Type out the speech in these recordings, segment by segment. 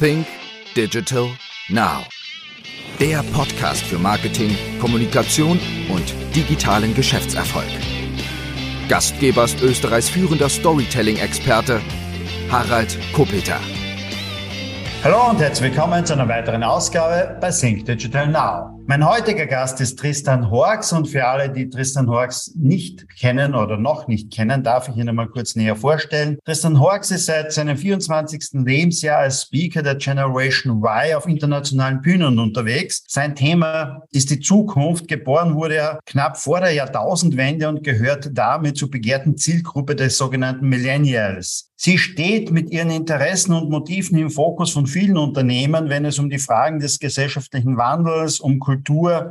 Think Digital Now. Der Podcast für Marketing, Kommunikation und digitalen Geschäftserfolg. Gastgeber ist Österreichs führender Storytelling-Experte Harald Kopeter. Hallo und herzlich willkommen zu einer weiteren Ausgabe bei Think Digital Now. Mein heutiger Gast ist Tristan Horks und für alle, die Tristan Horks nicht kennen oder noch nicht kennen, darf ich ihn einmal kurz näher vorstellen. Tristan Horks ist seit seinem 24. Lebensjahr als Speaker der Generation Y auf internationalen Bühnen unterwegs. Sein Thema ist die Zukunft. Geboren wurde er knapp vor der Jahrtausendwende und gehört damit zur begehrten Zielgruppe des sogenannten Millennials. Sie steht mit ihren Interessen und Motiven im Fokus von vielen Unternehmen, wenn es um die Fragen des gesellschaftlichen Wandels, um Kultur,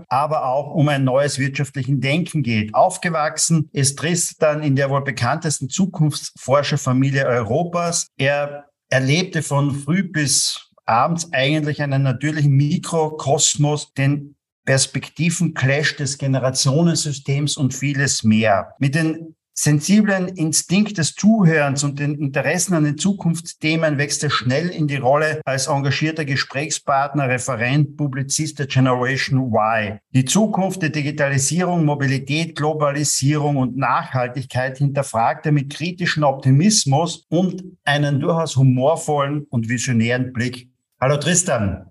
aber auch um ein neues wirtschaftlichen Denken geht. Aufgewachsen ist Tristan in der wohl bekanntesten Zukunftsforscherfamilie Europas. Er erlebte von früh bis abends eigentlich einen natürlichen Mikrokosmos, den Perspektiven-Clash des Generationensystems und vieles mehr. Mit den sensiblen Instinkt des Zuhörens und den Interessen an den Zukunftsthemen wächst er schnell in die Rolle als engagierter Gesprächspartner, Referent, Publizist der Generation Y. Die Zukunft der Digitalisierung, Mobilität, Globalisierung und Nachhaltigkeit hinterfragt er mit kritischem Optimismus und einen durchaus humorvollen und visionären Blick. Hallo Tristan.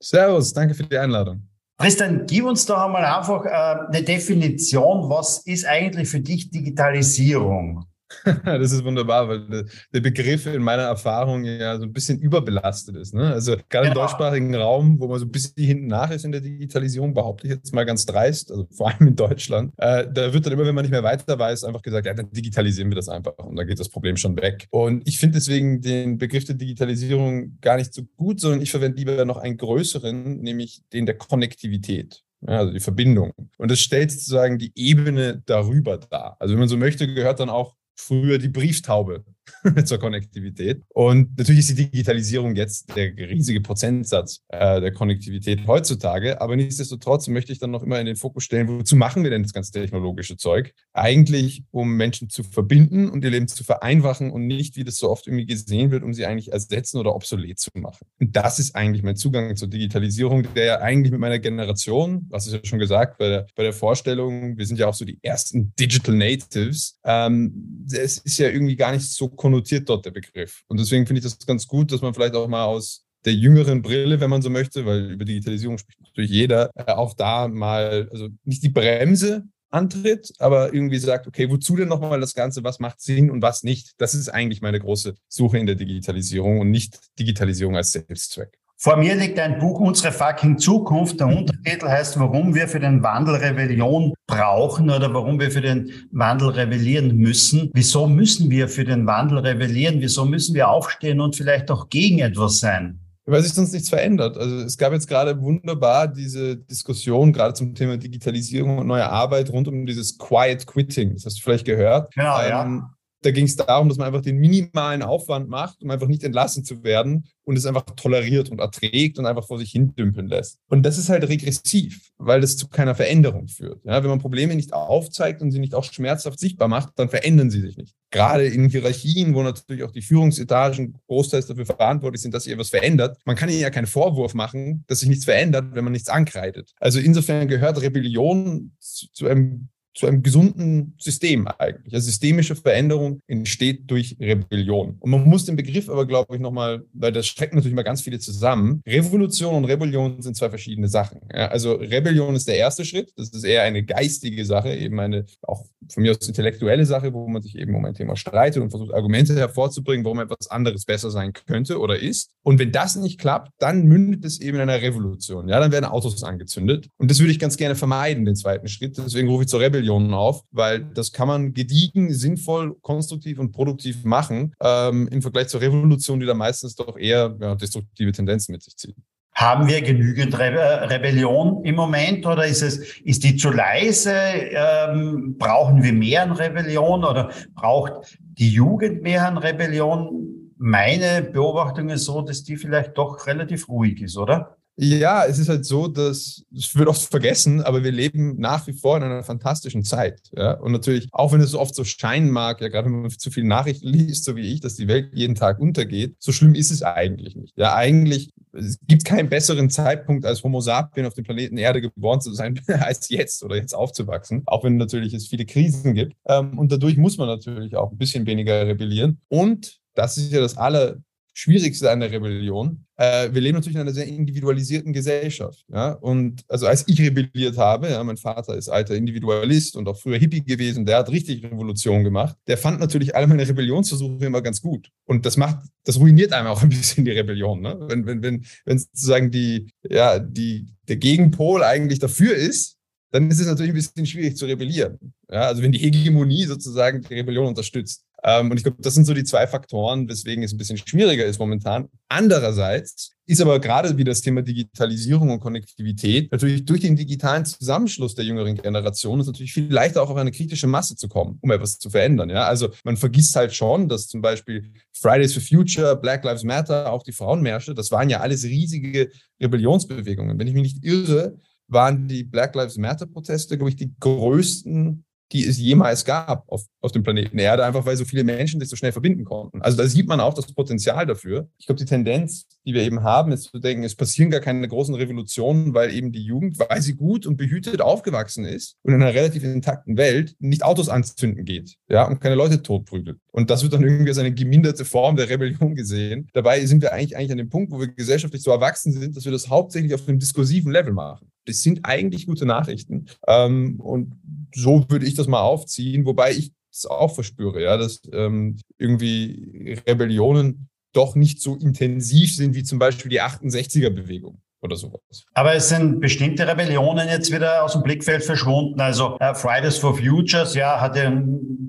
Servus, danke für die Einladung. Tristan, gib uns doch einmal einfach äh, eine Definition. Was ist eigentlich für dich Digitalisierung? das ist wunderbar, weil der Begriff in meiner Erfahrung ja so ein bisschen überbelastet ist. Ne? Also gerade genau. im deutschsprachigen Raum, wo man so ein bisschen hinten nach ist in der Digitalisierung, behaupte ich jetzt mal ganz dreist, also vor allem in Deutschland, äh, da wird dann immer, wenn man nicht mehr weiter weiß, einfach gesagt, ja, dann digitalisieren wir das einfach und dann geht das Problem schon weg. Und ich finde deswegen den Begriff der Digitalisierung gar nicht so gut, sondern ich verwende lieber noch einen größeren, nämlich den der Konnektivität also die Verbindung. Und das stellt sozusagen die Ebene darüber dar. Also wenn man so möchte, gehört dann auch früher die Brieftaube zur Konnektivität. Und natürlich ist die Digitalisierung jetzt der riesige Prozentsatz äh, der Konnektivität heutzutage. Aber nichtsdestotrotz möchte ich dann noch immer in den Fokus stellen, wozu machen wir denn das ganze technologische Zeug? Eigentlich, um Menschen zu verbinden und ihr Leben zu vereinfachen und nicht, wie das so oft irgendwie gesehen wird, um sie eigentlich ersetzen oder obsolet zu machen. Und das ist eigentlich mein Zugang zur Digitalisierung, der ja eigentlich mit meiner Generation, was ist ja schon gesagt bei der, bei der Vorstellung, wir sind ja auch so die ersten Digital Natives, ähm, es ist ja irgendwie gar nicht so konnotiert dort der Begriff. Und deswegen finde ich das ganz gut, dass man vielleicht auch mal aus der jüngeren Brille, wenn man so möchte, weil über Digitalisierung spricht natürlich jeder, äh, auch da mal, also nicht die Bremse antritt, aber irgendwie sagt, okay, wozu denn nochmal das Ganze, was macht Sinn und was nicht? Das ist eigentlich meine große Suche in der Digitalisierung und nicht Digitalisierung als Selbstzweck. Vor mir liegt ein Buch Unsere fucking Zukunft. Der Untertitel heißt, warum wir für den Wandel Rebellion brauchen oder warum wir für den Wandel rebellieren müssen. Wieso müssen wir für den Wandel rebellieren? Wieso müssen wir aufstehen und vielleicht auch gegen etwas sein? Weil sich sonst nichts verändert. Also es gab jetzt gerade wunderbar diese Diskussion, gerade zum Thema Digitalisierung und neue Arbeit rund um dieses Quiet Quitting. Das hast du vielleicht gehört. Genau, ähm, ja da ging es darum, dass man einfach den minimalen Aufwand macht, um einfach nicht entlassen zu werden und es einfach toleriert und erträgt und einfach vor sich hin dümpeln lässt. Und das ist halt regressiv, weil das zu keiner Veränderung führt. Ja, wenn man Probleme nicht aufzeigt und sie nicht auch schmerzhaft sichtbar macht, dann verändern sie sich nicht. Gerade in Hierarchien, wo natürlich auch die Führungsetagen großteils dafür verantwortlich sind, dass sich etwas verändert. Man kann ihnen ja keinen Vorwurf machen, dass sich nichts verändert, wenn man nichts ankreidet. Also insofern gehört Rebellion zu, zu einem zu einem gesunden System eigentlich. Also systemische Veränderung entsteht durch Rebellion. Und man muss den Begriff aber, glaube ich, nochmal, weil das schreckt natürlich mal ganz viele zusammen. Revolution und Rebellion sind zwei verschiedene Sachen. Ja, also Rebellion ist der erste Schritt. Das ist eher eine geistige Sache, eben eine auch von mir aus intellektuelle Sache, wo man sich eben um ein Thema streitet und versucht, Argumente hervorzubringen, warum etwas anderes besser sein könnte oder ist. Und wenn das nicht klappt, dann mündet es eben in einer Revolution. Ja, dann werden Autos angezündet. Und das würde ich ganz gerne vermeiden, den zweiten Schritt. Deswegen rufe ich zur Rebellion Rebellionen auf, weil das kann man gediegen, sinnvoll, konstruktiv und produktiv machen, ähm, im Vergleich zur Revolution, die da meistens doch eher ja, destruktive Tendenzen mit sich zieht. Haben wir genügend Re äh, Rebellion im Moment oder ist es, ist die zu leise? Ähm, brauchen wir mehr an Rebellion oder braucht die Jugend mehr an Rebellion? Meine Beobachtung ist so, dass die vielleicht doch relativ ruhig ist, oder? Ja, es ist halt so, dass es wird oft vergessen, aber wir leben nach wie vor in einer fantastischen Zeit. Ja? Und natürlich, auch wenn es oft so scheinen mag, ja, gerade wenn man zu viele Nachrichten liest, so wie ich, dass die Welt jeden Tag untergeht, so schlimm ist es eigentlich nicht. Ja, eigentlich es gibt keinen besseren Zeitpunkt als Homo sapien auf dem Planeten Erde geboren zu sein, als jetzt oder jetzt aufzuwachsen. Auch wenn natürlich es viele Krisen gibt. Ähm, und dadurch muss man natürlich auch ein bisschen weniger rebellieren. Und das ist ja das aller Schwierigste an der Rebellion. Äh, wir leben natürlich in einer sehr individualisierten Gesellschaft. Ja? Und also als ich rebelliert habe, ja, mein Vater ist alter Individualist und auch früher Hippie gewesen, der hat richtig Revolution gemacht. Der fand natürlich alle meine Rebellionsversuche immer ganz gut. Und das macht, das ruiniert einem auch ein bisschen die Rebellion. Ne? Wenn, wenn, wenn, wenn sozusagen die, ja, die, der Gegenpol eigentlich dafür ist, dann ist es natürlich ein bisschen schwierig zu rebellieren. Ja, also wenn die Hegemonie sozusagen die Rebellion unterstützt. Ähm, und ich glaube, das sind so die zwei Faktoren, weswegen es ein bisschen schwieriger ist momentan. Andererseits ist aber gerade wie das Thema Digitalisierung und Konnektivität natürlich durch den digitalen Zusammenschluss der jüngeren Generation ist natürlich viel leichter auch auf eine kritische Masse zu kommen, um etwas zu verändern. Ja, also man vergisst halt schon, dass zum Beispiel Fridays for Future, Black Lives Matter, auch die Frauenmärsche, das waren ja alles riesige Rebellionsbewegungen. Wenn ich mich nicht irre, waren die Black Lives Matter Proteste, glaube ich, die größten die es jemals gab auf, auf dem Planeten Erde, einfach weil so viele Menschen sich so schnell verbinden konnten. Also da sieht man auch das Potenzial dafür. Ich glaube, die Tendenz, die wir eben haben, ist zu denken, es passieren gar keine großen Revolutionen, weil eben die Jugend, weil sie gut und behütet aufgewachsen ist und in einer relativ intakten Welt nicht Autos anzünden geht, ja, und keine Leute totprügelt. Und das wird dann irgendwie als eine geminderte Form der Rebellion gesehen. Dabei sind wir eigentlich, eigentlich an dem Punkt, wo wir gesellschaftlich so erwachsen sind, dass wir das hauptsächlich auf einem diskursiven Level machen. Das sind eigentlich gute Nachrichten. Ähm, und so würde ich das mal aufziehen, wobei ich es auch verspüre, ja, dass ähm, irgendwie Rebellionen doch nicht so intensiv sind wie zum Beispiel die 68er-Bewegung oder sowas. Aber es sind bestimmte Rebellionen jetzt wieder aus dem Blickfeld verschwunden. Also äh, Fridays for Futures, ja, hat ja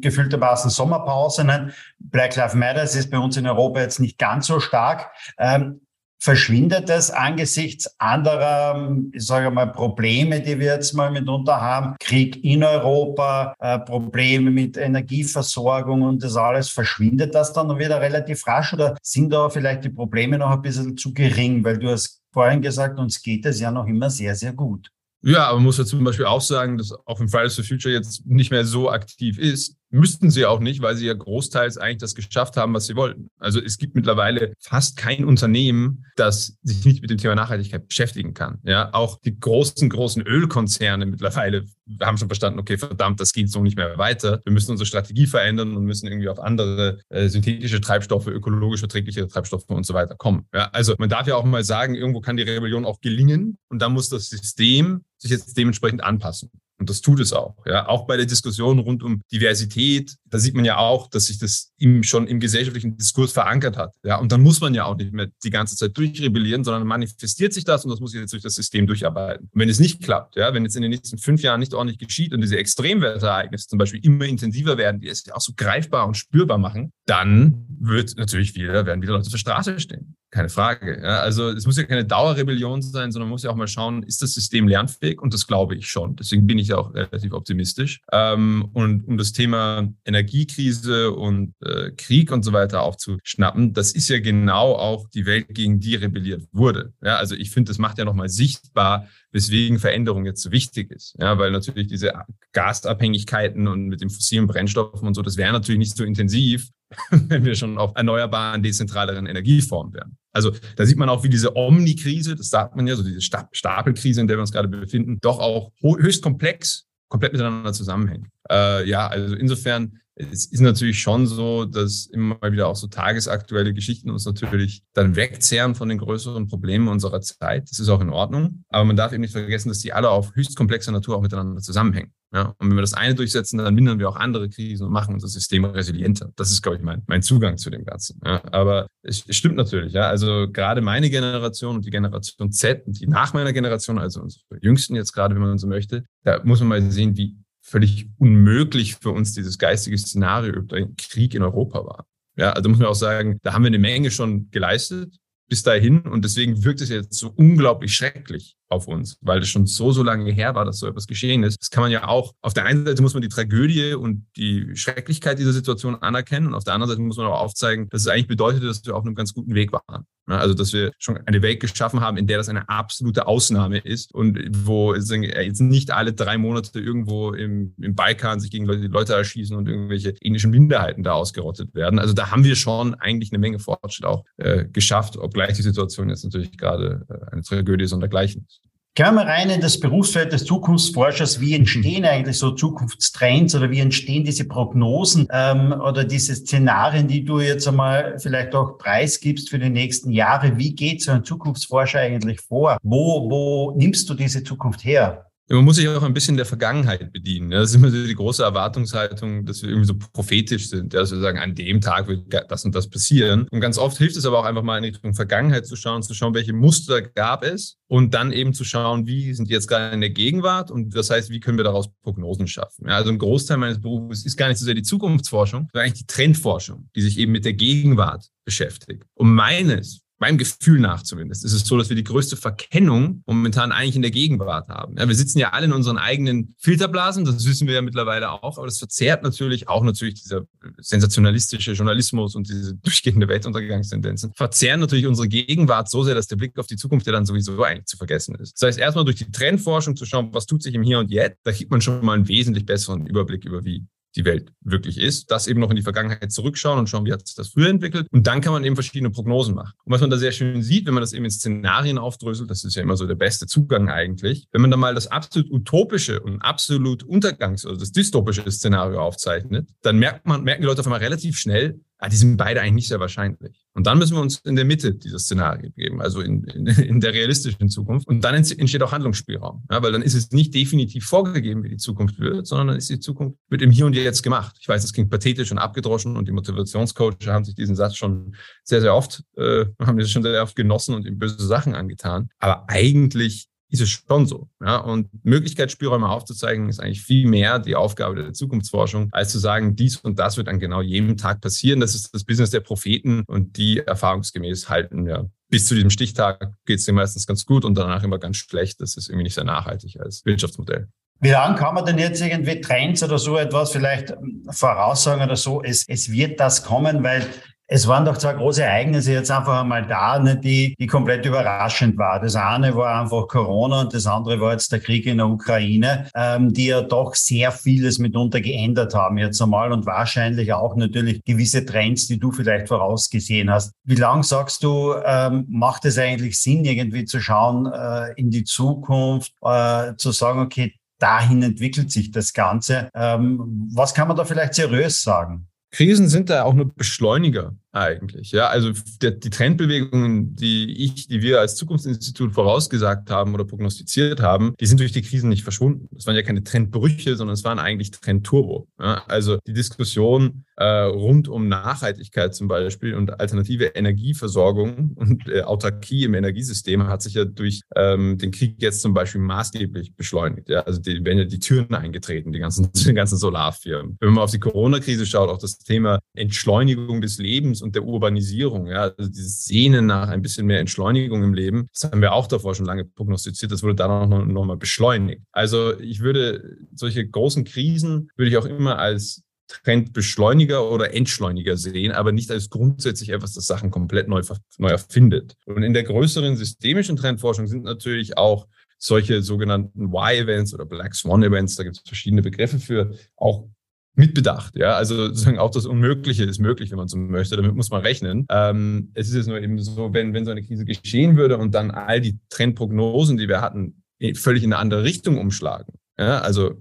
gefühltermaßen Sommerpause. Ne? Black Lives Matter ist bei uns in Europa jetzt nicht ganz so stark. Ähm, verschwindet es angesichts anderer, ich sage mal, Probleme, die wir jetzt mal mitunter haben, Krieg in Europa, äh, Probleme mit Energieversorgung und das alles, verschwindet das dann wieder relativ rasch oder sind da vielleicht die Probleme noch ein bisschen zu gering, weil du hast vorhin gesagt, uns geht es ja noch immer sehr, sehr gut. Ja, aber man muss ja zum Beispiel auch sagen, dass auch wenn Fridays for Future jetzt nicht mehr so aktiv ist, müssten sie auch nicht, weil sie ja großteils eigentlich das geschafft haben, was sie wollten. Also es gibt mittlerweile fast kein Unternehmen, das sich nicht mit dem Thema Nachhaltigkeit beschäftigen kann. Ja, auch die großen, großen Ölkonzerne mittlerweile haben schon verstanden, okay, verdammt, das geht so nicht mehr weiter. Wir müssen unsere Strategie verändern und müssen irgendwie auf andere äh, synthetische Treibstoffe, ökologisch verträgliche Treibstoffe und so weiter kommen. Ja, also man darf ja auch mal sagen, irgendwo kann die Rebellion auch gelingen und dann muss das System sich jetzt dementsprechend anpassen. Und das tut es auch. Ja, auch bei der Diskussion rund um Diversität, da sieht man ja auch, dass sich das im, schon im gesellschaftlichen Diskurs verankert hat. Ja, und dann muss man ja auch nicht mehr die ganze Zeit durchrebellieren, sondern manifestiert sich das und das muss jetzt durch das System durcharbeiten. Und wenn es nicht klappt, ja, wenn jetzt in den nächsten fünf Jahren nicht ordentlich geschieht und diese Extremwetterereignisse zum Beispiel immer intensiver werden, die es ja auch so greifbar und spürbar machen, dann wird natürlich wieder, werden wieder Leute zur Straße stehen. Keine Frage. Ja, also es muss ja keine Dauerrebellion sein, sondern man muss ja auch mal schauen, ist das System lernfähig? Und das glaube ich schon. Deswegen bin ich auch relativ optimistisch. Ähm, und um das Thema Energiekrise und äh, Krieg und so weiter aufzuschnappen, das ist ja genau auch die Welt, gegen die rebelliert wurde. Ja, also ich finde, das macht ja nochmal sichtbar, weswegen Veränderung jetzt so wichtig ist. Ja, weil natürlich diese Gasabhängigkeiten und mit den fossilen Brennstoffen und so, das wäre natürlich nicht so intensiv, wenn wir schon auf erneuerbaren, dezentraleren Energieformen wären. Also da sieht man auch, wie diese Omni-Krise, das sagt man ja, so diese Stapelkrise, in der wir uns gerade befinden, doch auch höchst komplex, komplett miteinander zusammenhängt. Äh, ja, also insofern es ist natürlich schon so, dass immer mal wieder auch so tagesaktuelle Geschichten uns natürlich dann wegzehren von den größeren Problemen unserer Zeit. Das ist auch in Ordnung. Aber man darf eben nicht vergessen, dass die alle auf höchst komplexer Natur auch miteinander zusammenhängen. Ja, und wenn wir das eine durchsetzen, dann mindern wir auch andere Krisen und machen unser System resilienter. Das ist, glaube ich, mein, mein Zugang zu dem Ganzen. Ja, aber es, es stimmt natürlich. Ja, also gerade meine Generation und die Generation Z und die nach meiner Generation, also unsere Jüngsten jetzt gerade, wenn man so möchte, da muss man mal sehen, wie völlig unmöglich für uns dieses geistige Szenario über den Krieg in Europa war. Ja, also muss man auch sagen, da haben wir eine Menge schon geleistet bis dahin und deswegen wirkt es jetzt so unglaublich schrecklich. Auf uns, weil es schon so, so lange her war, dass so etwas geschehen ist. Das kann man ja auch, auf der einen Seite muss man die Tragödie und die Schrecklichkeit dieser Situation anerkennen und auf der anderen Seite muss man auch aufzeigen, dass es eigentlich bedeutet, dass wir auf einem ganz guten Weg waren. Also, dass wir schon eine Welt geschaffen haben, in der das eine absolute Ausnahme ist und wo jetzt nicht alle drei Monate irgendwo im, im Balkan sich gegen Leute, Leute erschießen und irgendwelche ethnischen Minderheiten da ausgerottet werden. Also da haben wir schon eigentlich eine Menge Fortschritt auch äh, geschafft, obgleich die Situation jetzt natürlich gerade äh, eine Tragödie ist und dergleichen ist. Gehen wir rein in das Berufsfeld des Zukunftsforschers. Wie entstehen eigentlich so Zukunftstrends oder wie entstehen diese Prognosen ähm, oder diese Szenarien, die du jetzt einmal vielleicht auch preisgibst für die nächsten Jahre? Wie geht so ein Zukunftsforscher eigentlich vor? Wo, wo nimmst du diese Zukunft her? Man muss sich auch ein bisschen der Vergangenheit bedienen. Das ist immer so die große Erwartungshaltung, dass wir irgendwie so prophetisch sind, dass wir sagen, an dem Tag wird das und das passieren. Und ganz oft hilft es aber auch einfach mal in Richtung Vergangenheit zu schauen, zu schauen, welche Muster gab es und dann eben zu schauen, wie sind die jetzt gerade in der Gegenwart und das heißt, wie können wir daraus Prognosen schaffen. Also ein Großteil meines Berufs ist gar nicht so sehr die Zukunftsforschung, sondern eigentlich die Trendforschung, die sich eben mit der Gegenwart beschäftigt. Und meines meinem Gefühl nach zumindest, ist es so, dass wir die größte Verkennung momentan eigentlich in der Gegenwart haben. Ja, wir sitzen ja alle in unseren eigenen Filterblasen, das wissen wir ja mittlerweile auch, aber das verzerrt natürlich auch natürlich dieser sensationalistische Journalismus und diese durchgehende Weltuntergangstendenzen, verzerren natürlich unsere Gegenwart so sehr, dass der Blick auf die Zukunft ja dann sowieso eigentlich zu vergessen ist. Das heißt, erstmal durch die Trendforschung zu schauen, was tut sich im Hier und Jetzt, da kriegt man schon mal einen wesentlich besseren Überblick über, wie die Welt wirklich ist, das eben noch in die Vergangenheit zurückschauen und schauen, wie hat sich das früher entwickelt. Und dann kann man eben verschiedene Prognosen machen. Und was man da sehr schön sieht, wenn man das eben in Szenarien aufdröselt, das ist ja immer so der beste Zugang eigentlich, wenn man da mal das absolut utopische und absolut Untergangs- oder das dystopische Szenario aufzeichnet, dann merkt man, merken die Leute auf einmal relativ schnell, ah, die sind beide eigentlich nicht sehr wahrscheinlich. Und dann müssen wir uns in der Mitte dieser Szenarien geben, also in, in, in der realistischen Zukunft. Und dann entsteht auch Handlungsspielraum, ja, weil dann ist es nicht definitiv vorgegeben, wie die Zukunft wird, sondern dann ist die Zukunft wird im Hier und Jetzt gemacht. Ich weiß, das klingt pathetisch und abgedroschen und die Motivationscoaches haben sich diesen Satz schon sehr, sehr oft, äh, haben das schon sehr oft genossen und ihm böse Sachen angetan. Aber eigentlich ist es schon so. Ja? Und Möglichkeitsspielräume aufzuzeigen, ist eigentlich viel mehr die Aufgabe der Zukunftsforschung, als zu sagen, dies und das wird an genau jedem Tag passieren. Das ist das Business der Propheten und die erfahrungsgemäß halten ja bis zu diesem Stichtag geht es dir meistens ganz gut und danach immer ganz schlecht. Das ist irgendwie nicht sehr nachhaltig als Wirtschaftsmodell. Wie lange kann man denn jetzt irgendwie Trends oder so etwas vielleicht voraussagen oder so? Es, es wird das kommen, weil es waren doch zwei große Ereignisse jetzt einfach einmal da, ne, die, die komplett überraschend war. Das eine war einfach Corona und das andere war jetzt der Krieg in der Ukraine, ähm, die ja doch sehr vieles mitunter geändert haben jetzt einmal und wahrscheinlich auch natürlich gewisse Trends, die du vielleicht vorausgesehen hast. Wie lang sagst du, ähm, macht es eigentlich Sinn, irgendwie zu schauen äh, in die Zukunft, äh, zu sagen, okay, dahin entwickelt sich das Ganze. Ähm, was kann man da vielleicht seriös sagen? Krisen sind da auch nur Beschleuniger eigentlich. Ja, also der, die Trendbewegungen, die ich, die wir als Zukunftsinstitut vorausgesagt haben oder prognostiziert haben, die sind durch die Krisen nicht verschwunden. Das waren ja keine Trendbrüche, sondern es waren eigentlich Trendturbo. Ja, also die Diskussion äh, rund um Nachhaltigkeit zum Beispiel und alternative Energieversorgung und äh, Autarkie im Energiesystem hat sich ja durch ähm, den Krieg jetzt zum Beispiel maßgeblich beschleunigt. Ja, also die werden ja die Türen eingetreten, die ganzen, die ganzen Solarfirmen. Wenn man auf die Corona-Krise schaut, auch das Thema Entschleunigung des Lebens und der Urbanisierung, ja, also dieses Sehnen nach ein bisschen mehr Entschleunigung im Leben, das haben wir auch davor schon lange prognostiziert, das wurde dann noch, noch mal beschleunigt. Also ich würde solche großen Krisen würde ich auch immer als Trendbeschleuniger oder Entschleuniger sehen, aber nicht als grundsätzlich etwas, das Sachen komplett neu, neu erfindet. Und in der größeren systemischen Trendforschung sind natürlich auch solche sogenannten Y-Events oder Black Swan-Events, da gibt es verschiedene Begriffe für, auch mitbedacht. Ja, also sozusagen auch das Unmögliche ist möglich, wenn man so möchte. Damit muss man rechnen. Ähm, es ist jetzt nur eben so, wenn, wenn so eine Krise geschehen würde und dann all die Trendprognosen, die wir hatten, völlig in eine andere Richtung umschlagen. Ja, also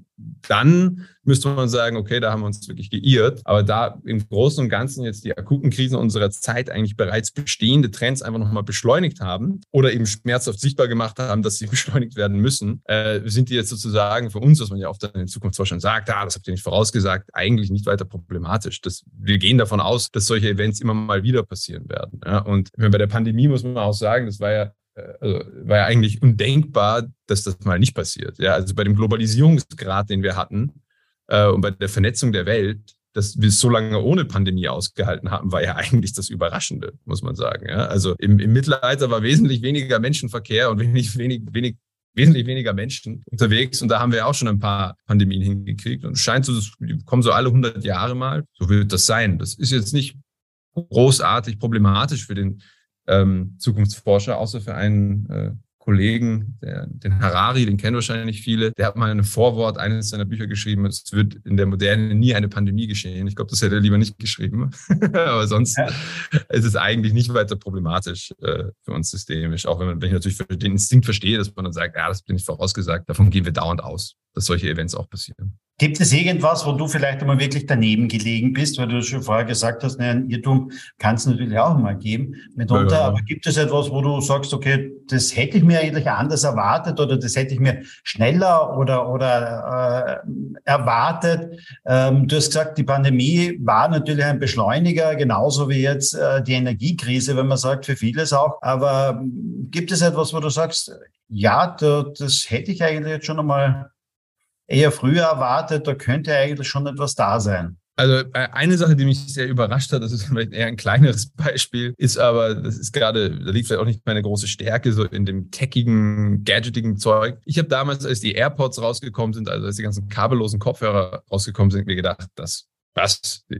dann müsste man sagen, okay, da haben wir uns wirklich geirrt. Aber da im Großen und Ganzen jetzt die akuten Krisen unserer Zeit eigentlich bereits bestehende Trends einfach nochmal beschleunigt haben oder eben schmerzhaft sichtbar gemacht haben, dass sie beschleunigt werden müssen, äh, sind die jetzt sozusagen für uns, was man ja oft dann in Zukunftsforschung sagt, ah, das habt ihr nicht vorausgesagt, eigentlich nicht weiter problematisch. Das, wir gehen davon aus, dass solche Events immer mal wieder passieren werden. Ja? Und bei der Pandemie muss man auch sagen, das war ja also war ja eigentlich undenkbar, dass das mal nicht passiert. Ja, also bei dem Globalisierungsgrad, den wir hatten äh, und bei der Vernetzung der Welt, dass wir es so lange ohne Pandemie ausgehalten haben, war ja eigentlich das Überraschende, muss man sagen. Ja, also im, im Mittelalter war wesentlich weniger Menschenverkehr und wenig, wenig, wenig wesentlich weniger Menschen unterwegs und da haben wir auch schon ein paar Pandemien hingekriegt und es scheint so, das kommen so alle 100 Jahre mal. So wird das sein. Das ist jetzt nicht großartig problematisch für den ähm, Zukunftsforscher, außer für einen äh, Kollegen, der, den Harari, den kennen wahrscheinlich viele, der hat mal ein Vorwort eines seiner Bücher geschrieben, es wird in der Moderne nie eine Pandemie geschehen. Ich glaube, das hätte er lieber nicht geschrieben. Aber sonst ja. ist es eigentlich nicht weiter problematisch äh, für uns systemisch, auch wenn, man, wenn ich natürlich den Instinkt verstehe, dass man dann sagt, ja, das bin ich vorausgesagt, davon gehen wir dauernd aus, dass solche Events auch passieren. Gibt es irgendwas, wo du vielleicht einmal wirklich daneben gelegen bist, weil du schon vorher gesagt hast, ne, ein Irrtum kann es natürlich auch mal geben mitunter, ja, ja. aber gibt es etwas, wo du sagst, okay, das hätte ich mir eigentlich anders erwartet oder das hätte ich mir schneller oder, oder äh, erwartet? Ähm, du hast gesagt, die Pandemie war natürlich ein Beschleuniger, genauso wie jetzt äh, die Energiekrise, wenn man sagt, für vieles auch. Aber ähm, gibt es etwas, wo du sagst, ja, da, das hätte ich eigentlich jetzt schon einmal eher früher erwartet, da könnte eigentlich schon etwas da sein. Also äh, eine Sache, die mich sehr überrascht hat, das ist vielleicht eher ein kleineres Beispiel, ist aber, das ist gerade, da liegt vielleicht auch nicht meine große Stärke, so in dem techigen, gadgetigen Zeug. Ich habe damals, als die AirPods rausgekommen sind, also als die ganzen kabellosen Kopfhörer rausgekommen sind, mir gedacht, das was?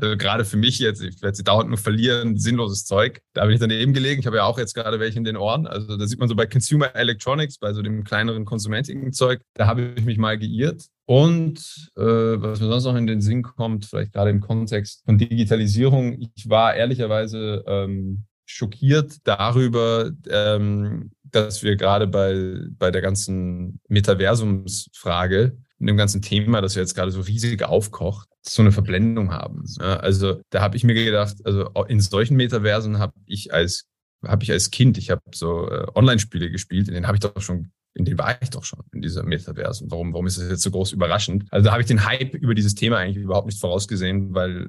Also gerade für mich jetzt, ich werde sie dauernd nur verlieren, sinnloses Zeug. Da bin ich daneben gelegen. Ich habe ja auch jetzt gerade welche in den Ohren. Also da sieht man so bei Consumer Electronics, bei so dem kleineren konsumentigen Zeug, da habe ich mich mal geirrt. Und äh, was mir sonst noch in den Sinn kommt, vielleicht gerade im Kontext von Digitalisierung, ich war ehrlicherweise ähm, schockiert darüber, ähm, dass wir gerade bei, bei der ganzen Metaversumsfrage, in dem ganzen Thema, das ja jetzt gerade so riesig aufkocht, so eine Verblendung haben. Also da habe ich mir gedacht, also in solchen Metaversen habe ich als habe ich als Kind, ich habe so äh, Online-Spiele gespielt, in denen habe ich doch schon, in denen war ich doch schon in dieser Metaversen. Warum, warum ist das jetzt so groß überraschend? Also da habe ich den Hype über dieses Thema eigentlich überhaupt nicht vorausgesehen, weil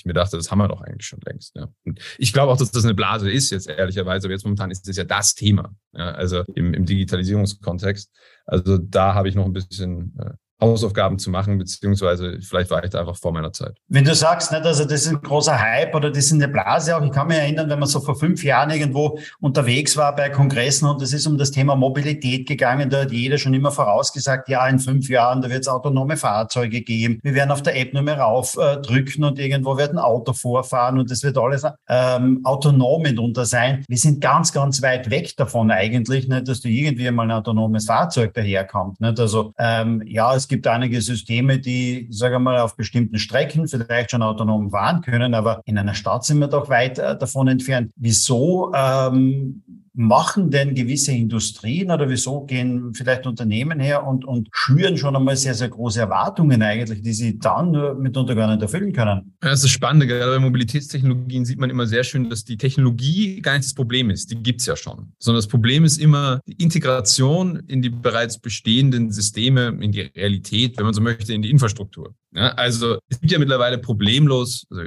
ich mir dachte, das haben wir doch eigentlich schon längst. Ja. Und ich glaube auch, dass das eine Blase ist jetzt ehrlicherweise, aber jetzt momentan ist das ja das Thema, ja, also im, im Digitalisierungskontext. Also da habe ich noch ein bisschen äh, Hausaufgaben zu machen, beziehungsweise vielleicht war ich da einfach vor meiner Zeit. Wenn du sagst, nicht, also das ist ein großer Hype oder das ist eine Blase auch, ich kann mich erinnern, wenn man so vor fünf Jahren irgendwo unterwegs war bei Kongressen und es ist um das Thema Mobilität gegangen, da hat jeder schon immer vorausgesagt, ja, in fünf Jahren, da wird es autonome Fahrzeuge geben, wir werden auf der App nur mehr raufdrücken äh, und irgendwo wird ein Auto vorfahren und es wird alles ähm, autonom mitunter sein. Wir sind ganz, ganz weit weg davon eigentlich, nicht, dass du irgendwie mal ein autonomes Fahrzeug daherkommt. Nicht? Also ähm, ja, es gibt einige Systeme, die, sage mal, auf bestimmten Strecken vielleicht schon autonom fahren können, aber in einer Stadt sind wir doch weit äh, davon entfernt. Wieso ähm, machen denn gewisse Industrien oder wieso gehen vielleicht Unternehmen her und, und schüren schon einmal sehr, sehr große Erwartungen eigentlich, die sie dann mitunter gar nicht erfüllen können? Das ist spannend. Gerade bei Mobilitätstechnologien sieht man immer sehr schön, dass die Technologie gar nicht das Problem ist. Die gibt es ja schon. Sondern das Problem ist immer die Integration in die bereits bestehenden Systeme, in die Realität, wenn man so möchte, in die Infrastruktur. Ja, also es gibt ja mittlerweile problemlos, also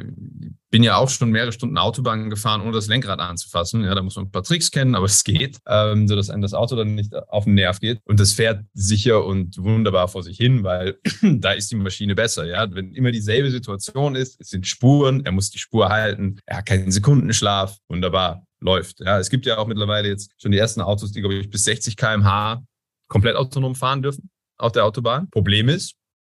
bin ja auch schon mehrere Stunden Autobahn gefahren, ohne das Lenkrad anzufassen. Ja, da muss man ein paar Tricks kennen, aber es geht, ähm, so dass einem das Auto dann nicht auf den Nerv geht. Und das fährt sicher und wunderbar vor sich hin, weil da ist die Maschine besser. Ja, wenn immer dieselbe Situation ist, es sind Spuren, er muss die Spur halten, er hat keinen Sekundenschlaf, wunderbar läuft. Ja, es gibt ja auch mittlerweile jetzt schon die ersten Autos, die glaube ich bis 60 km/h komplett autonom fahren dürfen auf der Autobahn. Problem ist,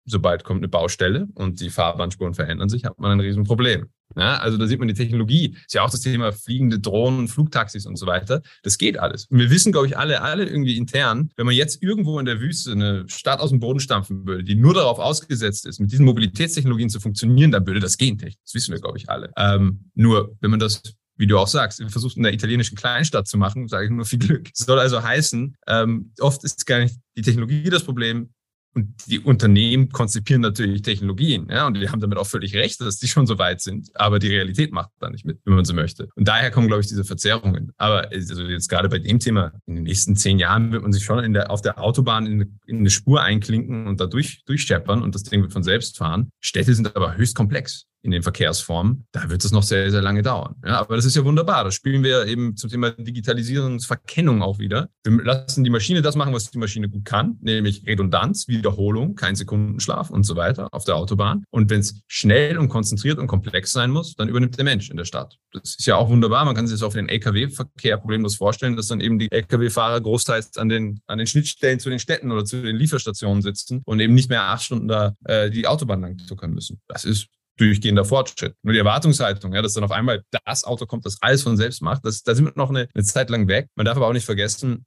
sobald kommt eine Baustelle und die Fahrbahnspuren verändern sich, hat man ein Riesenproblem. Ja, also da sieht man die Technologie. Ist ja auch das Thema fliegende Drohnen, Flugtaxis und so weiter. Das geht alles. Und wir wissen, glaube ich, alle, alle irgendwie intern, wenn man jetzt irgendwo in der Wüste eine Stadt aus dem Boden stampfen würde, die nur darauf ausgesetzt ist, mit diesen Mobilitätstechnologien zu funktionieren, dann würde das gehen. Das wissen wir, glaube ich, alle. Ähm, nur, wenn man das wie du auch sagst, versucht in der italienischen Kleinstadt zu machen, sage ich nur viel Glück. Das soll also heißen, ähm, oft ist gar nicht die Technologie das Problem, und die Unternehmen konzipieren natürlich Technologien, ja, und die haben damit auch völlig recht, dass die schon so weit sind. Aber die Realität macht da nicht mit, wenn man so möchte. Und daher kommen, glaube ich, diese Verzerrungen. Aber also jetzt gerade bei dem Thema, in den nächsten zehn Jahren wird man sich schon der, auf der Autobahn in eine, in eine Spur einklinken und da durch, durchscheppern und das Ding wird von selbst fahren. Städte sind aber höchst komplex in den Verkehrsformen, da wird es noch sehr, sehr lange dauern. Ja, aber das ist ja wunderbar. Da spielen wir eben zum Thema Digitalisierungsverkennung auch wieder. Wir lassen die Maschine das machen, was die Maschine gut kann, nämlich Redundanz, Wiederholung, kein Sekundenschlaf und so weiter auf der Autobahn. Und wenn es schnell und konzentriert und komplex sein muss, dann übernimmt der Mensch in der Stadt. Das ist ja auch wunderbar. Man kann sich das auf den Lkw-Verkehr problemlos vorstellen, dass dann eben die Lkw-Fahrer großteils an den, an den Schnittstellen zu den Städten oder zu den Lieferstationen sitzen und eben nicht mehr acht Stunden da äh, die Autobahn lang zuckern müssen. Das ist durchgehender Fortschritt. Nur die Erwartungshaltung, ja, dass dann auf einmal das Auto kommt, das alles von selbst macht, das, da sind wir noch eine, eine Zeit lang weg. Man darf aber auch nicht vergessen,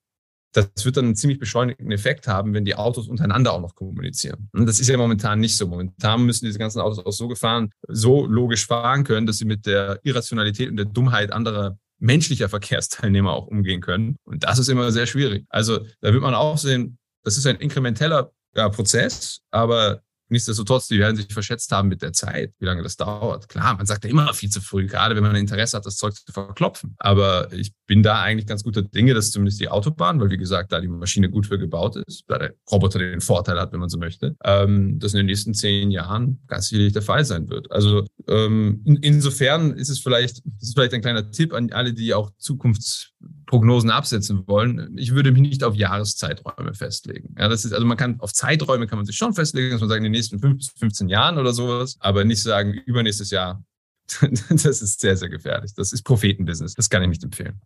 das wird dann einen ziemlich beschleunigten Effekt haben, wenn die Autos untereinander auch noch kommunizieren. Und das ist ja momentan nicht so. Momentan müssen diese ganzen Autos auch so gefahren, so logisch fahren können, dass sie mit der Irrationalität und der Dummheit anderer menschlicher Verkehrsteilnehmer auch umgehen können. Und das ist immer sehr schwierig. Also da wird man auch sehen, das ist ein inkrementeller ja, Prozess, aber Nichtsdestotrotz, die werden sich verschätzt haben mit der Zeit, wie lange das dauert. Klar, man sagt ja immer viel zu früh, gerade wenn man ein Interesse hat, das Zeug zu verklopfen. Aber ich bin da eigentlich ganz guter Dinge, dass zumindest die Autobahn, weil wie gesagt, da die Maschine gut für gebaut ist, da der Roboter den Vorteil hat, wenn man so möchte, ähm, dass in den nächsten zehn Jahren ganz sicherlich der Fall sein wird. Also ähm, in, insofern ist es vielleicht, das ist vielleicht ein kleiner Tipp an alle, die auch Zukunftsprognosen absetzen wollen. Ich würde mich nicht auf Jahreszeiträume festlegen. Ja, das ist, also man kann auf Zeiträume kann man sich schon festlegen, dass man sagt, in den nächsten fünf bis 15 Jahren oder sowas, aber nicht sagen, übernächstes Jahr. das ist sehr, sehr gefährlich. Das ist Prophetenbusiness. Das kann ich nicht empfehlen.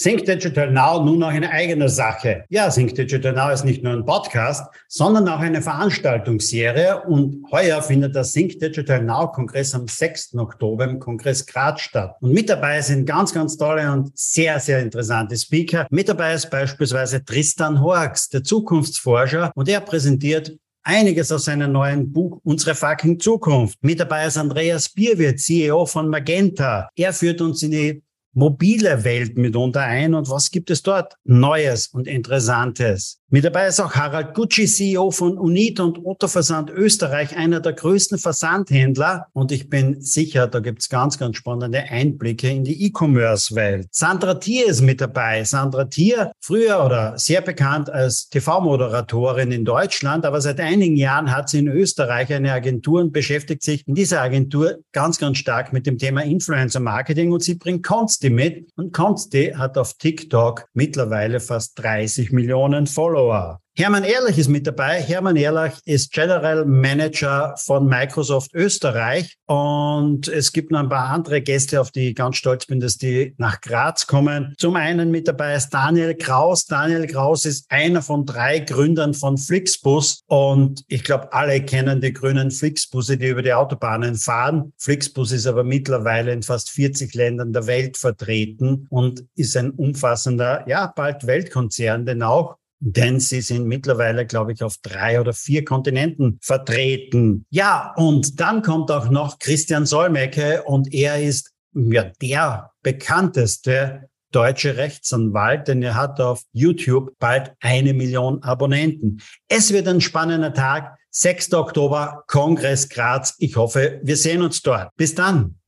Think Digital Now nun noch eine eigene Sache. Ja, Think Digital Now ist nicht nur ein Podcast, sondern auch eine Veranstaltungsserie und heuer findet der Think Digital Now Kongress am 6. Oktober im Kongress Graz statt. Und mit dabei sind ganz, ganz tolle und sehr, sehr interessante Speaker. Mit dabei ist beispielsweise Tristan Horks, der Zukunftsforscher und er präsentiert einiges aus seinem neuen Buch Unsere fucking Zukunft. Mit dabei ist Andreas Bierwirt, CEO von Magenta. Er führt uns in die mobile Welt mitunter ein und was gibt es dort Neues und Interessantes? Mit dabei ist auch Harald Gucci, CEO von Unit und Otto Versand Österreich, einer der größten Versandhändler. Und ich bin sicher, da gibt's ganz, ganz spannende Einblicke in die E-Commerce-Welt. Sandra Thier ist mit dabei. Sandra Thier, früher oder sehr bekannt als TV-Moderatorin in Deutschland, aber seit einigen Jahren hat sie in Österreich eine Agentur und beschäftigt sich in dieser Agentur ganz, ganz stark mit dem Thema Influencer-Marketing und sie bringt Consti mit. Und Consti hat auf TikTok mittlerweile fast 30 Millionen follower Hermann Ehrlich ist mit dabei. Hermann Ehrlich ist General Manager von Microsoft Österreich. Und es gibt noch ein paar andere Gäste, auf die ich ganz stolz bin, dass die nach Graz kommen. Zum einen mit dabei ist Daniel Kraus. Daniel Kraus ist einer von drei Gründern von Flixbus. Und ich glaube, alle kennen die grünen Flixbusse, die über die Autobahnen fahren. Flixbus ist aber mittlerweile in fast 40 Ländern der Welt vertreten und ist ein umfassender, ja, bald Weltkonzern, denn auch denn sie sind mittlerweile, glaube ich, auf drei oder vier Kontinenten vertreten. Ja, und dann kommt auch noch Christian Solmecke und er ist ja der bekannteste deutsche Rechtsanwalt, denn er hat auf YouTube bald eine Million Abonnenten. Es wird ein spannender Tag. 6. Oktober, Kongress Graz. Ich hoffe, wir sehen uns dort. Bis dann.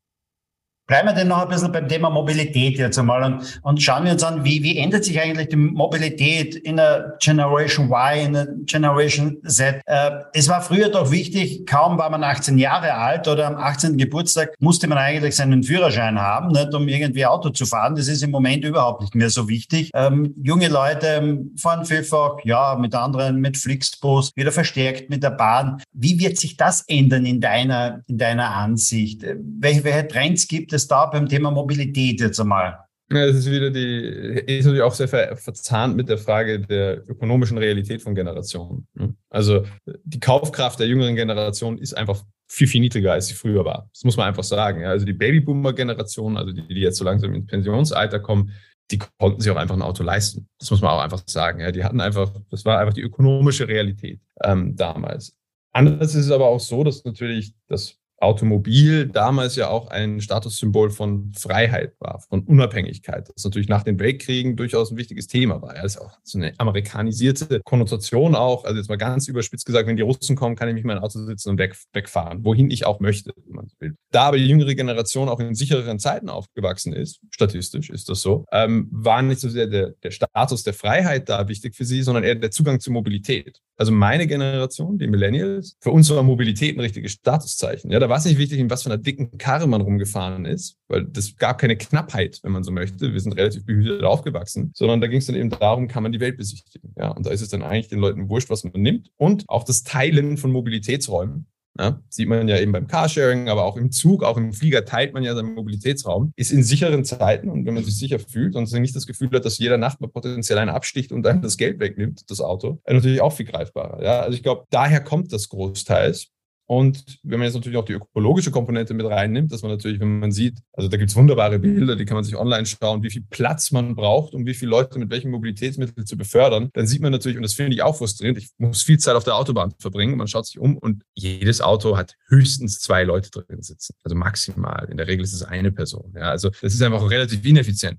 Bleiben wir denn noch ein bisschen beim Thema Mobilität jetzt einmal und, und schauen wir uns an, wie, wie ändert sich eigentlich die Mobilität in der Generation Y, in der Generation Z? Äh, es war früher doch wichtig, kaum war man 18 Jahre alt oder am 18. Geburtstag musste man eigentlich seinen Führerschein haben, nicht, um irgendwie Auto zu fahren. Das ist im Moment überhaupt nicht mehr so wichtig. Ähm, junge Leute ähm, fahren vielfach, ja, mit anderen, mit Flixbus, wieder verstärkt mit der Bahn. Wie wird sich das ändern in deiner, in deiner Ansicht? Welche, welche Trends gibt es? Es da beim Thema Mobilität jetzt einmal? Ja, das ist wieder die, ist natürlich auch sehr verzahnt mit der Frage der ökonomischen Realität von Generationen. Also die Kaufkraft der jüngeren Generation ist einfach viel, viel niedriger, als sie früher war. Das muss man einfach sagen. Also die Babyboomer-Generation, also die, die jetzt so langsam ins Pensionsalter kommen, die konnten sich auch einfach ein Auto leisten. Das muss man auch einfach sagen. Ja, die hatten einfach, das war einfach die ökonomische Realität ähm, damals. Anders ist es aber auch so, dass natürlich das Automobil damals ja auch ein Statussymbol von Freiheit war, von Unabhängigkeit. Das natürlich nach den Weltkriegen durchaus ein wichtiges Thema war. Ja, das ist auch so eine amerikanisierte Konnotation auch. Also jetzt mal ganz überspitzt gesagt, wenn die Russen kommen, kann ich mich in mein Auto sitzen und weg, wegfahren, wohin ich auch möchte, wenn man will. Da aber die jüngere Generation auch in sichereren Zeiten aufgewachsen ist, statistisch ist das so, ähm, war nicht so sehr der, der Status der Freiheit da wichtig für sie, sondern eher der Zugang zur Mobilität. Also meine Generation, die Millennials, für uns war Mobilität ein richtiges Statuszeichen. Ja, da war es nicht wichtig, in was für einer dicken Karre man rumgefahren ist, weil das gab keine Knappheit, wenn man so möchte. Wir sind relativ behütet aufgewachsen, sondern da ging es dann eben darum, kann man die Welt besichtigen. Ja, und da ist es dann eigentlich den Leuten wurscht, was man nimmt und auch das Teilen von Mobilitätsräumen. Ja, sieht man ja eben beim Carsharing, aber auch im Zug, auch im Flieger teilt man ja seinen Mobilitätsraum. Ist in sicheren Zeiten und wenn man sich sicher fühlt und nicht das Gefühl hat, dass jeder Nachbar potenziell einen absticht und einem das Geld wegnimmt, das Auto, natürlich auch viel greifbarer. Ja, also ich glaube, daher kommt das großteils. Und wenn man jetzt natürlich auch die ökologische Komponente mit reinnimmt, dass man natürlich, wenn man sieht, also da gibt es wunderbare Bilder, die kann man sich online schauen, wie viel Platz man braucht, um wie viele Leute mit welchem Mobilitätsmittel zu befördern, dann sieht man natürlich, und das finde ich auch frustrierend, ich muss viel Zeit auf der Autobahn verbringen, man schaut sich um und jedes Auto hat höchstens zwei Leute drin sitzen. Also maximal. In der Regel ist es eine Person. Ja, also das ist einfach relativ ineffizient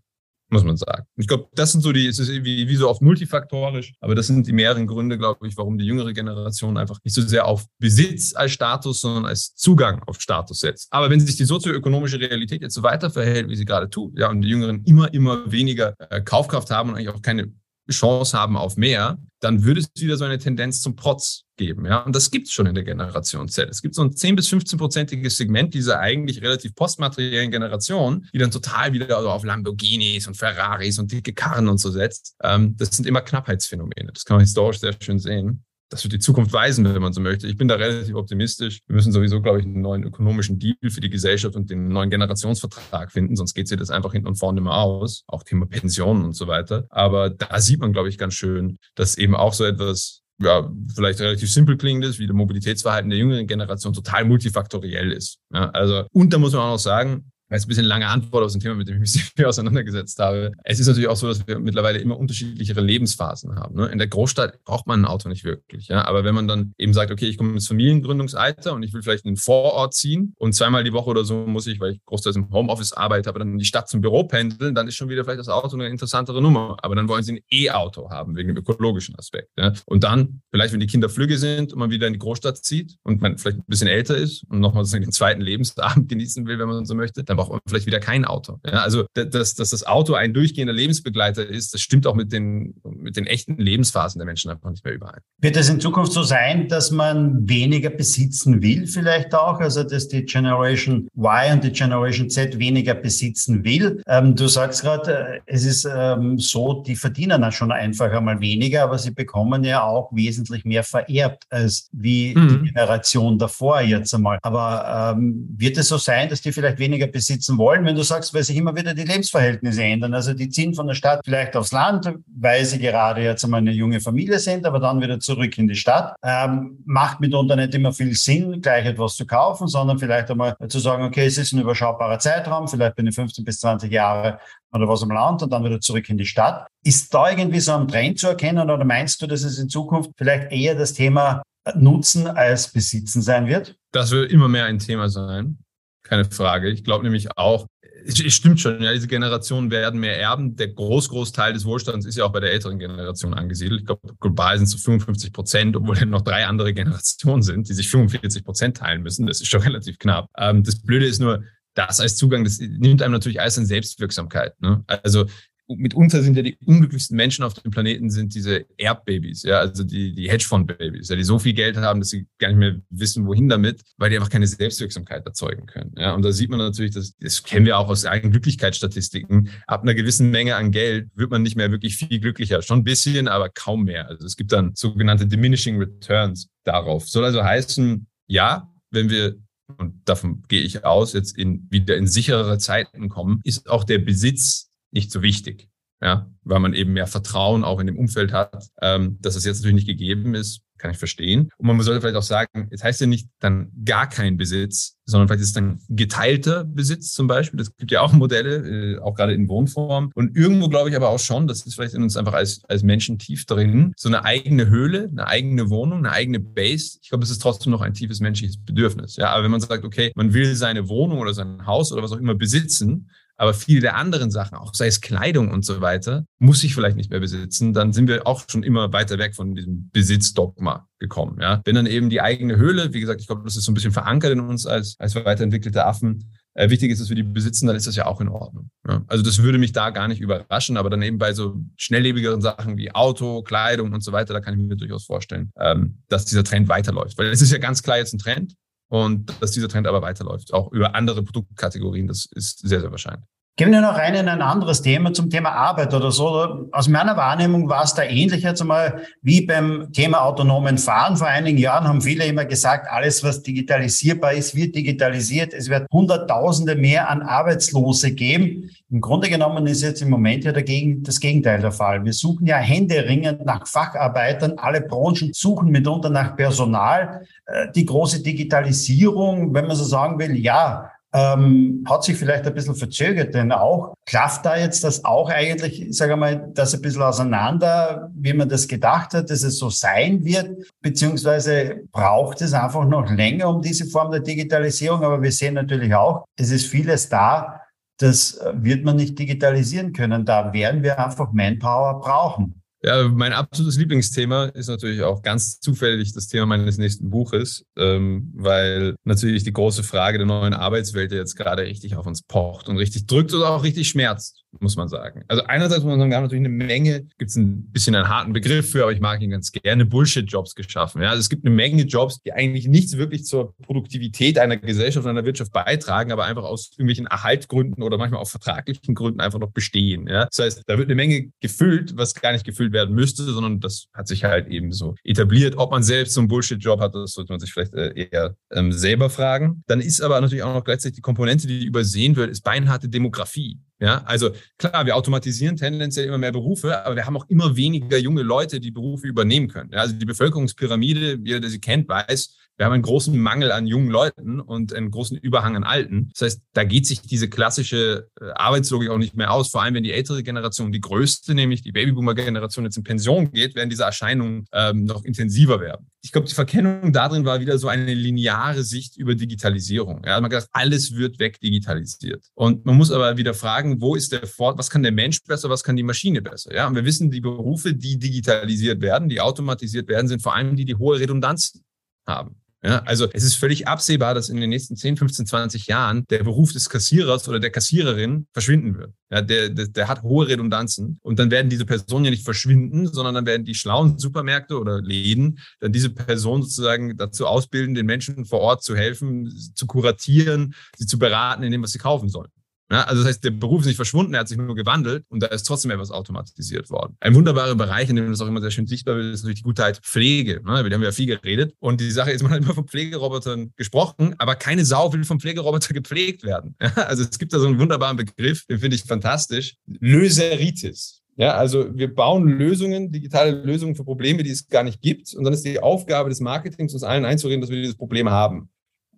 muss man sagen. Ich glaube, das sind so die, es ist irgendwie wie so oft multifaktorisch, aber das sind die mehreren Gründe, glaube ich, warum die jüngere Generation einfach nicht so sehr auf Besitz als Status, sondern als Zugang auf Status setzt. Aber wenn sich die sozioökonomische Realität jetzt so weiter verhält, wie sie gerade tut, ja, und die Jüngeren immer, immer weniger äh, Kaufkraft haben und eigentlich auch keine Chance haben auf mehr, dann würde es wieder so eine Tendenz zum Protz geben. Ja? Und das gibt es schon in der Generation Z. Es gibt so ein 10 bis 15-prozentiges Segment dieser eigentlich relativ postmateriellen Generation, die dann total wieder also auf Lamborghinis und Ferraris und dicke Karren und so setzt. Ähm, das sind immer Knappheitsphänomene. Das kann man historisch sehr schön sehen das wird die Zukunft weisen, wenn man so möchte. Ich bin da relativ optimistisch. Wir müssen sowieso, glaube ich, einen neuen ökonomischen Deal für die Gesellschaft und den neuen Generationsvertrag finden, sonst geht sich das einfach hinten und vorne immer aus. Auch Thema Pensionen und so weiter. Aber da sieht man, glaube ich, ganz schön, dass eben auch so etwas ja, vielleicht relativ simpel klingendes, wie das Mobilitätsverhalten der jüngeren Generation total multifaktoriell ist. Ja, also, und da muss man auch noch sagen, ist ein bisschen lange Antwort aus dem Thema, mit dem ich mich sehr viel auseinandergesetzt habe. Es ist natürlich auch so, dass wir mittlerweile immer unterschiedlichere Lebensphasen haben. Ne? In der Großstadt braucht man ein Auto nicht wirklich. Ja? Aber wenn man dann eben sagt, okay, ich komme ins Familiengründungsalter und ich will vielleicht in den Vorort ziehen und zweimal die Woche oder so muss ich, weil ich großteils im Homeoffice arbeite, aber dann in die Stadt zum Büro pendeln, dann ist schon wieder vielleicht das Auto eine interessantere Nummer. Aber dann wollen sie ein E-Auto haben, wegen dem ökologischen Aspekt. Ja? Und dann, vielleicht wenn die Kinder flügge sind und man wieder in die Großstadt zieht und man vielleicht ein bisschen älter ist und nochmal den zweiten Lebensabend genießen will, wenn man so möchte, dann braucht man vielleicht wieder kein Auto. Ja, also, dass, dass das Auto ein durchgehender Lebensbegleiter ist, das stimmt auch mit den, mit den echten Lebensphasen der Menschen einfach nicht mehr überein. Wird es in Zukunft so sein, dass man weniger besitzen will, vielleicht auch? Also, dass die Generation Y und die Generation Z weniger besitzen will? Ähm, du sagst gerade, äh, es ist ähm, so, die verdienen dann schon einfach einmal weniger, aber sie bekommen ja auch wesentlich mehr vererbt als wie mhm. die Generation davor jetzt einmal. Aber ähm, wird es so sein, dass die vielleicht weniger besitzen wollen, wenn du sagst, weil sich immer wieder die Lebensverhältnisse ändern. Also die ziehen von der Stadt vielleicht aufs Land, weil sie gerade jetzt einmal eine junge Familie sind, aber dann wieder zurück in die Stadt. Ähm, macht mitunter nicht immer viel Sinn, gleich etwas zu kaufen, sondern vielleicht einmal zu sagen, okay, es ist ein überschaubarer Zeitraum, vielleicht bin ich 15 bis 20 Jahre oder was am Land und dann wieder zurück in die Stadt. Ist da irgendwie so ein Trend zu erkennen oder meinst du, dass es in Zukunft vielleicht eher das Thema Nutzen als Besitzen sein wird? Das wird immer mehr ein Thema sein keine Frage. Ich glaube nämlich auch, es stimmt schon, ja, diese Generationen werden mehr erben. Der Großgroßteil des Wohlstands ist ja auch bei der älteren Generation angesiedelt. Ich glaube, global sind es so 55 Prozent, obwohl dann noch drei andere Generationen sind, die sich 45 Prozent teilen müssen. Das ist schon relativ knapp. Ähm, das Blöde ist nur, das als Zugang, das nimmt einem natürlich alles an Selbstwirksamkeit. Ne? Also mitunter sind ja die unglücklichsten Menschen auf dem Planeten sind diese Erbbabys, ja, also die, die Hedgefonds-Babys, ja, die so viel Geld haben, dass sie gar nicht mehr wissen, wohin damit, weil die einfach keine Selbstwirksamkeit erzeugen können. Ja, und da sieht man natürlich, dass, das kennen wir auch aus eigenen Glücklichkeitsstatistiken, ab einer gewissen Menge an Geld wird man nicht mehr wirklich viel glücklicher. Schon ein bisschen, aber kaum mehr. Also es gibt dann sogenannte diminishing returns darauf. Soll also heißen, ja, wenn wir und davon gehe ich aus, jetzt in, wieder in sicherere Zeiten kommen, ist auch der Besitz nicht so wichtig. Ja, weil man eben mehr Vertrauen auch in dem Umfeld hat. Ähm, dass es jetzt natürlich nicht gegeben ist, kann ich verstehen. Und man sollte vielleicht auch sagen, es heißt ja nicht dann gar kein Besitz, sondern vielleicht ist es dann geteilter Besitz zum Beispiel. Das gibt ja auch Modelle, äh, auch gerade in Wohnform. Und irgendwo glaube ich aber auch schon, das ist vielleicht in uns einfach als, als Menschen tief drin, so eine eigene Höhle, eine eigene Wohnung, eine eigene Base. Ich glaube, es ist trotzdem noch ein tiefes menschliches Bedürfnis. Ja, aber wenn man sagt, okay, man will seine Wohnung oder sein Haus oder was auch immer besitzen, aber viele der anderen Sachen, auch sei es Kleidung und so weiter, muss ich vielleicht nicht mehr besitzen. Dann sind wir auch schon immer weiter weg von diesem Besitzdogma gekommen. Ja? Wenn dann eben die eigene Höhle, wie gesagt, ich glaube, das ist so ein bisschen verankert in uns als, als weiterentwickelte Affen, äh, wichtig ist, dass wir die besitzen, dann ist das ja auch in Ordnung. Ja? Also das würde mich da gar nicht überraschen, aber dann eben bei so schnelllebigeren Sachen wie Auto, Kleidung und so weiter, da kann ich mir durchaus vorstellen, ähm, dass dieser Trend weiterläuft. Weil es ist ja ganz klar jetzt ein Trend. Und dass dieser Trend aber weiterläuft, auch über andere Produktkategorien. Das ist sehr, sehr wahrscheinlich. Gehen wir noch rein in ein anderes Thema zum Thema Arbeit oder so. Aus meiner Wahrnehmung war es da ähnlich jetzt einmal wie beim Thema autonomen Fahren. Vor einigen Jahren haben viele immer gesagt, alles, was digitalisierbar ist, wird digitalisiert. Es wird Hunderttausende mehr an Arbeitslose geben. Im Grunde genommen ist jetzt im Moment ja dagegen das Gegenteil der Fall. Wir suchen ja händeringend nach Facharbeitern. Alle Branchen suchen mitunter nach Personal. Äh, die große Digitalisierung, wenn man so sagen will, ja, ähm, hat sich vielleicht ein bisschen verzögert, denn auch klafft da jetzt das auch eigentlich, ich sage mal, das ein bisschen auseinander, wie man das gedacht hat, dass es so sein wird, beziehungsweise braucht es einfach noch länger um diese Form der Digitalisierung. Aber wir sehen natürlich auch, es ist vieles da, das wird man nicht digitalisieren können. Da werden wir einfach Manpower brauchen. Ja, mein absolutes Lieblingsthema ist natürlich auch ganz zufällig das Thema meines nächsten Buches, ähm, weil natürlich die große Frage der neuen Arbeitswelt jetzt gerade richtig auf uns pocht und richtig drückt oder auch richtig schmerzt, muss man sagen. Also einerseits muss man sagen, wir haben natürlich eine Menge, gibt es ein bisschen einen harten Begriff für, aber ich mag ihn ganz gerne, Bullshit-Jobs geschaffen. Ja, also es gibt eine Menge Jobs, die eigentlich nichts wirklich zur Produktivität einer Gesellschaft, einer Wirtschaft beitragen, aber einfach aus irgendwelchen Erhaltgründen oder manchmal auch vertraglichen Gründen einfach noch bestehen. Ja, das heißt, da wird eine Menge gefüllt, was gar nicht gefüllt werden müsste, sondern das hat sich halt eben so etabliert. Ob man selbst so einen Bullshit-Job hat, das sollte man sich vielleicht äh, eher ähm, selber fragen. Dann ist aber natürlich auch noch gleichzeitig die Komponente, die übersehen wird, ist beinharte Demografie. Ja, also klar, wir automatisieren tendenziell immer mehr Berufe, aber wir haben auch immer weniger junge Leute, die Berufe übernehmen können. Ja, also die Bevölkerungspyramide, jeder, der sie kennt, weiß, wir haben einen großen Mangel an jungen Leuten und einen großen Überhang an Alten. Das heißt, da geht sich diese klassische äh, Arbeitslogik auch nicht mehr aus. Vor allem, wenn die ältere Generation, die größte, nämlich die Babyboomer-Generation jetzt in Pension geht, werden diese Erscheinungen ähm, noch intensiver werden. Ich glaube, die Verkennung darin war wieder so eine lineare Sicht über Digitalisierung. Ja, man hat gedacht, alles wird wegdigitalisiert. Und man muss aber wieder fragen, wo ist der Fort, was kann der Mensch besser, was kann die Maschine besser? Ja, und wir wissen, die Berufe, die digitalisiert werden, die automatisiert werden, sind vor allem die, die hohe Redundanzen haben. Ja, also es ist völlig absehbar, dass in den nächsten 10, 15, 20 Jahren der Beruf des Kassierers oder der Kassiererin verschwinden wird. Ja, der, der, der hat hohe Redundanzen und dann werden diese Personen ja nicht verschwinden, sondern dann werden die schlauen Supermärkte oder Läden dann diese Person sozusagen dazu ausbilden, den Menschen vor Ort zu helfen, zu kuratieren, sie zu beraten in dem, was sie kaufen sollen. Ja, also das heißt, der Beruf ist nicht verschwunden, er hat sich nur gewandelt und da ist trotzdem etwas automatisiert worden. Ein wunderbarer Bereich, in dem das auch immer sehr schön sichtbar wird, ist natürlich die Gutheit Pflege. Ne? Über die haben wir ja viel geredet. Und die Sache ist, man hat immer von Pflegerobotern gesprochen, aber keine Sau will vom Pflegeroboter gepflegt werden. Ja, also es gibt da so einen wunderbaren Begriff, den finde ich fantastisch. Löseritis. Ja, also wir bauen Lösungen, digitale Lösungen für Probleme, die es gar nicht gibt. Und dann ist die Aufgabe des Marketings, uns allen einzureden, dass wir dieses Problem haben.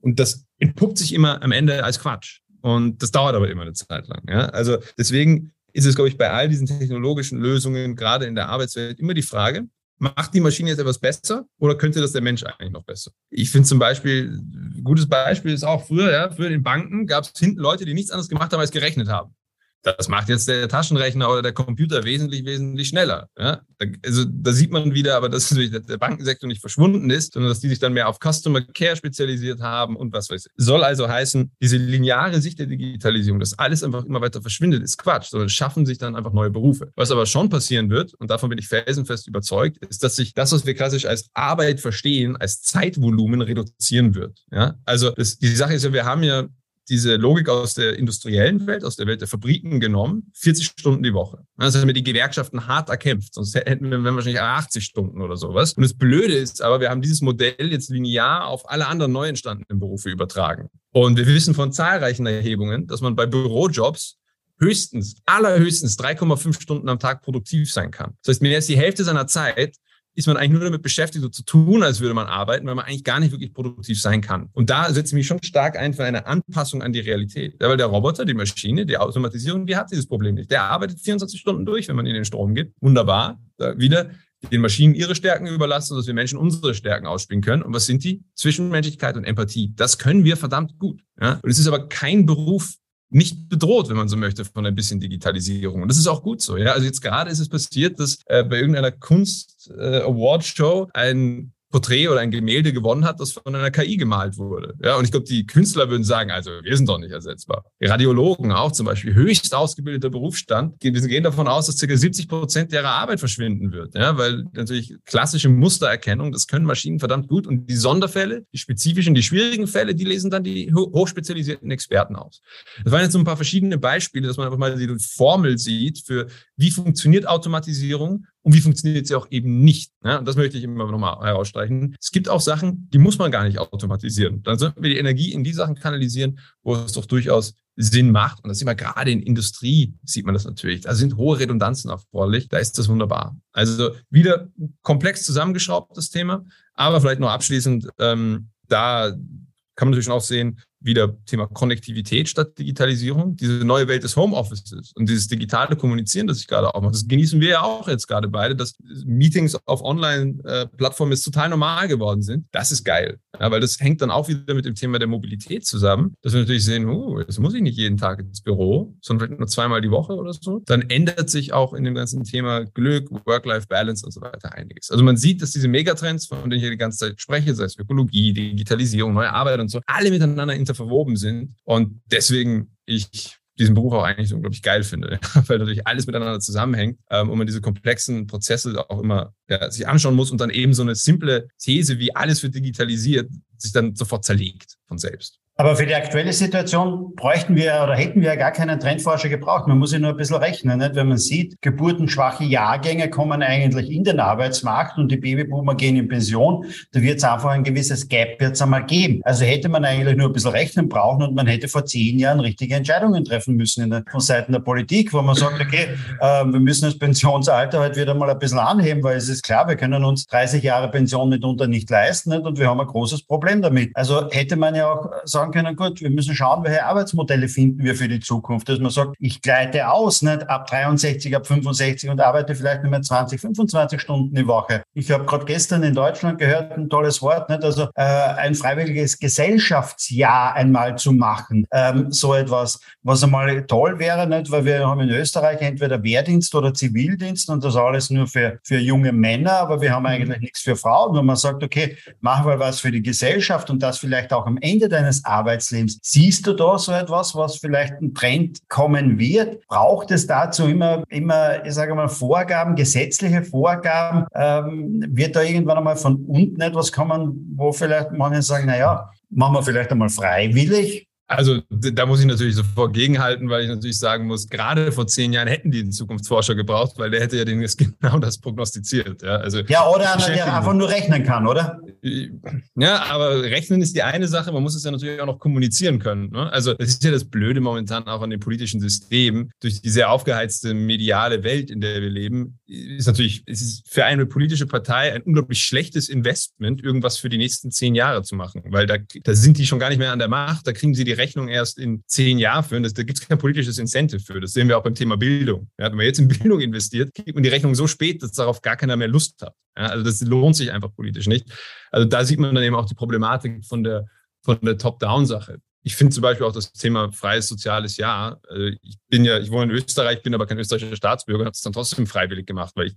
Und das entpuppt sich immer am Ende als Quatsch. Und das dauert aber immer eine Zeit lang. Ja? Also deswegen ist es, glaube ich, bei all diesen technologischen Lösungen, gerade in der Arbeitswelt, immer die Frage, macht die Maschine jetzt etwas besser oder könnte das der Mensch eigentlich noch besser? Ich finde zum Beispiel, gutes Beispiel ist auch früher, ja, früher in Banken gab es hinten Leute, die nichts anderes gemacht haben, als gerechnet haben. Das macht jetzt der Taschenrechner oder der Computer wesentlich, wesentlich schneller. Ja? Also da sieht man wieder, aber dass der Bankensektor nicht verschwunden ist, sondern dass die sich dann mehr auf Customer Care spezialisiert haben und was weiß ich. Soll also heißen, diese lineare Sicht der Digitalisierung, dass alles einfach immer weiter verschwindet, ist Quatsch, sondern schaffen sich dann einfach neue Berufe. Was aber schon passieren wird, und davon bin ich felsenfest überzeugt, ist, dass sich das, was wir klassisch als Arbeit verstehen, als Zeitvolumen reduzieren wird. Ja? Also das, die Sache ist ja, wir haben ja diese Logik aus der industriellen Welt, aus der Welt der Fabriken genommen, 40 Stunden die Woche. Das haben wir die Gewerkschaften hart erkämpft, sonst hätten wir wahrscheinlich 80 Stunden oder sowas. Und das Blöde ist aber, wir haben dieses Modell jetzt linear auf alle anderen neu entstandenen Berufe übertragen. Und wir wissen von zahlreichen Erhebungen, dass man bei Bürojobs höchstens, allerhöchstens 3,5 Stunden am Tag produktiv sein kann. Das heißt, mehr als die Hälfte seiner Zeit ist man eigentlich nur damit beschäftigt, so zu tun, als würde man arbeiten, weil man eigentlich gar nicht wirklich produktiv sein kann. Und da setze ich mich schon stark ein für eine Anpassung an die Realität. Ja, weil der Roboter, die Maschine, die Automatisierung, die hat dieses Problem nicht. Der arbeitet 24 Stunden durch, wenn man in den Strom gibt. Wunderbar. Da wieder den Maschinen ihre Stärken überlassen, dass wir Menschen unsere Stärken ausspielen können. Und was sind die? Zwischenmenschlichkeit und Empathie. Das können wir verdammt gut. Ja? Und es ist aber kein Beruf, nicht bedroht, wenn man so möchte, von ein bisschen Digitalisierung. Und das ist auch gut so. Ja? Also jetzt gerade ist es passiert, dass äh, bei irgendeiner Kunst-Award-Show äh, ein Porträt oder ein Gemälde gewonnen hat, das von einer KI gemalt wurde. Ja, und ich glaube, die Künstler würden sagen, also wir sind doch nicht ersetzbar. Radiologen auch zum Beispiel, höchst ausgebildeter Berufsstand. Wir gehen davon aus, dass ca. 70 Prozent ihrer Arbeit verschwinden wird. Ja, weil natürlich klassische Mustererkennung, das können Maschinen verdammt gut. Und die Sonderfälle, die spezifischen, die schwierigen Fälle, die lesen dann die hochspezialisierten Experten aus. Das waren jetzt so ein paar verschiedene Beispiele, dass man einfach mal die Formel sieht für, wie funktioniert Automatisierung und wie funktioniert sie auch eben nicht. Ja, und das möchte ich immer nochmal herausstreichen. Es gibt auch Sachen, die muss man gar nicht automatisieren. Dann sollten wir die Energie in die Sachen kanalisieren, wo es doch durchaus Sinn macht. Und das sieht man gerade in Industrie, sieht man das natürlich. Da sind hohe Redundanzen erforderlich. Da ist das wunderbar. Also wieder komplex zusammengeschraubtes Thema, aber vielleicht noch abschließend, ähm, da kann man natürlich auch sehen, wieder Thema Konnektivität statt Digitalisierung, diese neue Welt des Homeoffices und dieses digitale Kommunizieren, das ich gerade auch mache. Das genießen wir ja auch jetzt gerade beide, dass Meetings auf Online-Plattformen jetzt total normal geworden sind. Das ist geil, ja, weil das hängt dann auch wieder mit dem Thema der Mobilität zusammen, dass wir natürlich sehen, oh, jetzt muss ich nicht jeden Tag ins Büro, sondern vielleicht nur zweimal die Woche oder so. Dann ändert sich auch in dem ganzen Thema Glück, Work-Life-Balance und so weiter einiges. Also man sieht, dass diese Megatrends, von denen ich hier die ganze Zeit spreche, sei es Ökologie, Digitalisierung, neue Arbeit und so, alle miteinander interagieren verwoben sind. Und deswegen ich diesen Beruf auch eigentlich so unglaublich geil finde, weil natürlich alles miteinander zusammenhängt ähm, und man diese komplexen Prozesse auch immer ja, sich anschauen muss und dann eben so eine simple These wie alles wird digitalisiert sich dann sofort zerlegt von selbst. Aber für die aktuelle Situation bräuchten wir oder hätten wir ja gar keinen Trendforscher gebraucht. Man muss ja nur ein bisschen rechnen, nicht? wenn man sieht, geburtenschwache Jahrgänge kommen eigentlich in den Arbeitsmarkt und die Babyboomer gehen in Pension. Da wird es einfach ein gewisses Gap jetzt einmal geben. Also hätte man eigentlich nur ein bisschen rechnen brauchen und man hätte vor zehn Jahren richtige Entscheidungen treffen müssen der, von Seiten der Politik, wo man sagt, okay, äh, wir müssen das Pensionsalter halt wieder mal ein bisschen anheben, weil es ist klar, wir können uns 30 Jahre Pension mitunter nicht leisten nicht? und wir haben ein großes Problem damit. Also hätte man ja auch sagen können, gut, wir müssen schauen, welche Arbeitsmodelle finden wir für die Zukunft. Dass man sagt, ich gleite aus, nicht ab 63, ab 65 und arbeite vielleicht nur mehr 20, 25 Stunden die Woche. Ich habe gerade gestern in Deutschland gehört, ein tolles Wort, nicht? also äh, ein freiwilliges Gesellschaftsjahr einmal zu machen. Ähm, so etwas, was einmal toll wäre, nicht? weil wir haben in Österreich entweder Wehrdienst oder Zivildienst und das alles nur für, für junge Männer, aber wir haben eigentlich nichts für Frauen. Wenn man sagt, okay, machen wir was für die Gesellschaft und das vielleicht auch am Ende deines Arbeitslebens. Siehst du da so etwas, was vielleicht ein Trend kommen wird? Braucht es dazu immer, immer, ich sage mal, Vorgaben, gesetzliche Vorgaben? Ähm, wird da irgendwann einmal von unten etwas kommen, wo vielleicht manche sagen, na ja, machen wir vielleicht einmal freiwillig also da muss ich natürlich sofort gegenhalten, weil ich natürlich sagen muss, gerade vor zehn Jahren hätten die einen Zukunftsforscher gebraucht, weil der hätte ja den genau das prognostiziert. Ja, also, ja oder einer, der einfach nur rechnen kann, oder? Ja, aber rechnen ist die eine Sache, man muss es ja natürlich auch noch kommunizieren können. Ne? Also das ist ja das Blöde momentan auch an dem politischen System. Durch die sehr aufgeheizte mediale Welt, in der wir leben, ist natürlich, es ist für eine politische Partei ein unglaublich schlechtes Investment, irgendwas für die nächsten zehn Jahre zu machen, weil da, da sind die schon gar nicht mehr an der Macht, da kriegen sie die Rechnung erst in zehn Jahren führen. Das, da gibt es kein politisches Incentive für. Das sehen wir auch beim Thema Bildung. Ja, wenn man jetzt in Bildung investiert, kriegt man die Rechnung so spät, dass darauf gar keiner mehr Lust hat. Ja, also das lohnt sich einfach politisch nicht. Also da sieht man dann eben auch die Problematik von der, von der Top-Down-Sache. Ich finde zum Beispiel auch das Thema freies soziales Jahr. Also ich bin ja, ich wohne in Österreich, bin aber kein österreichischer Staatsbürger, habe es dann trotzdem freiwillig gemacht, weil ich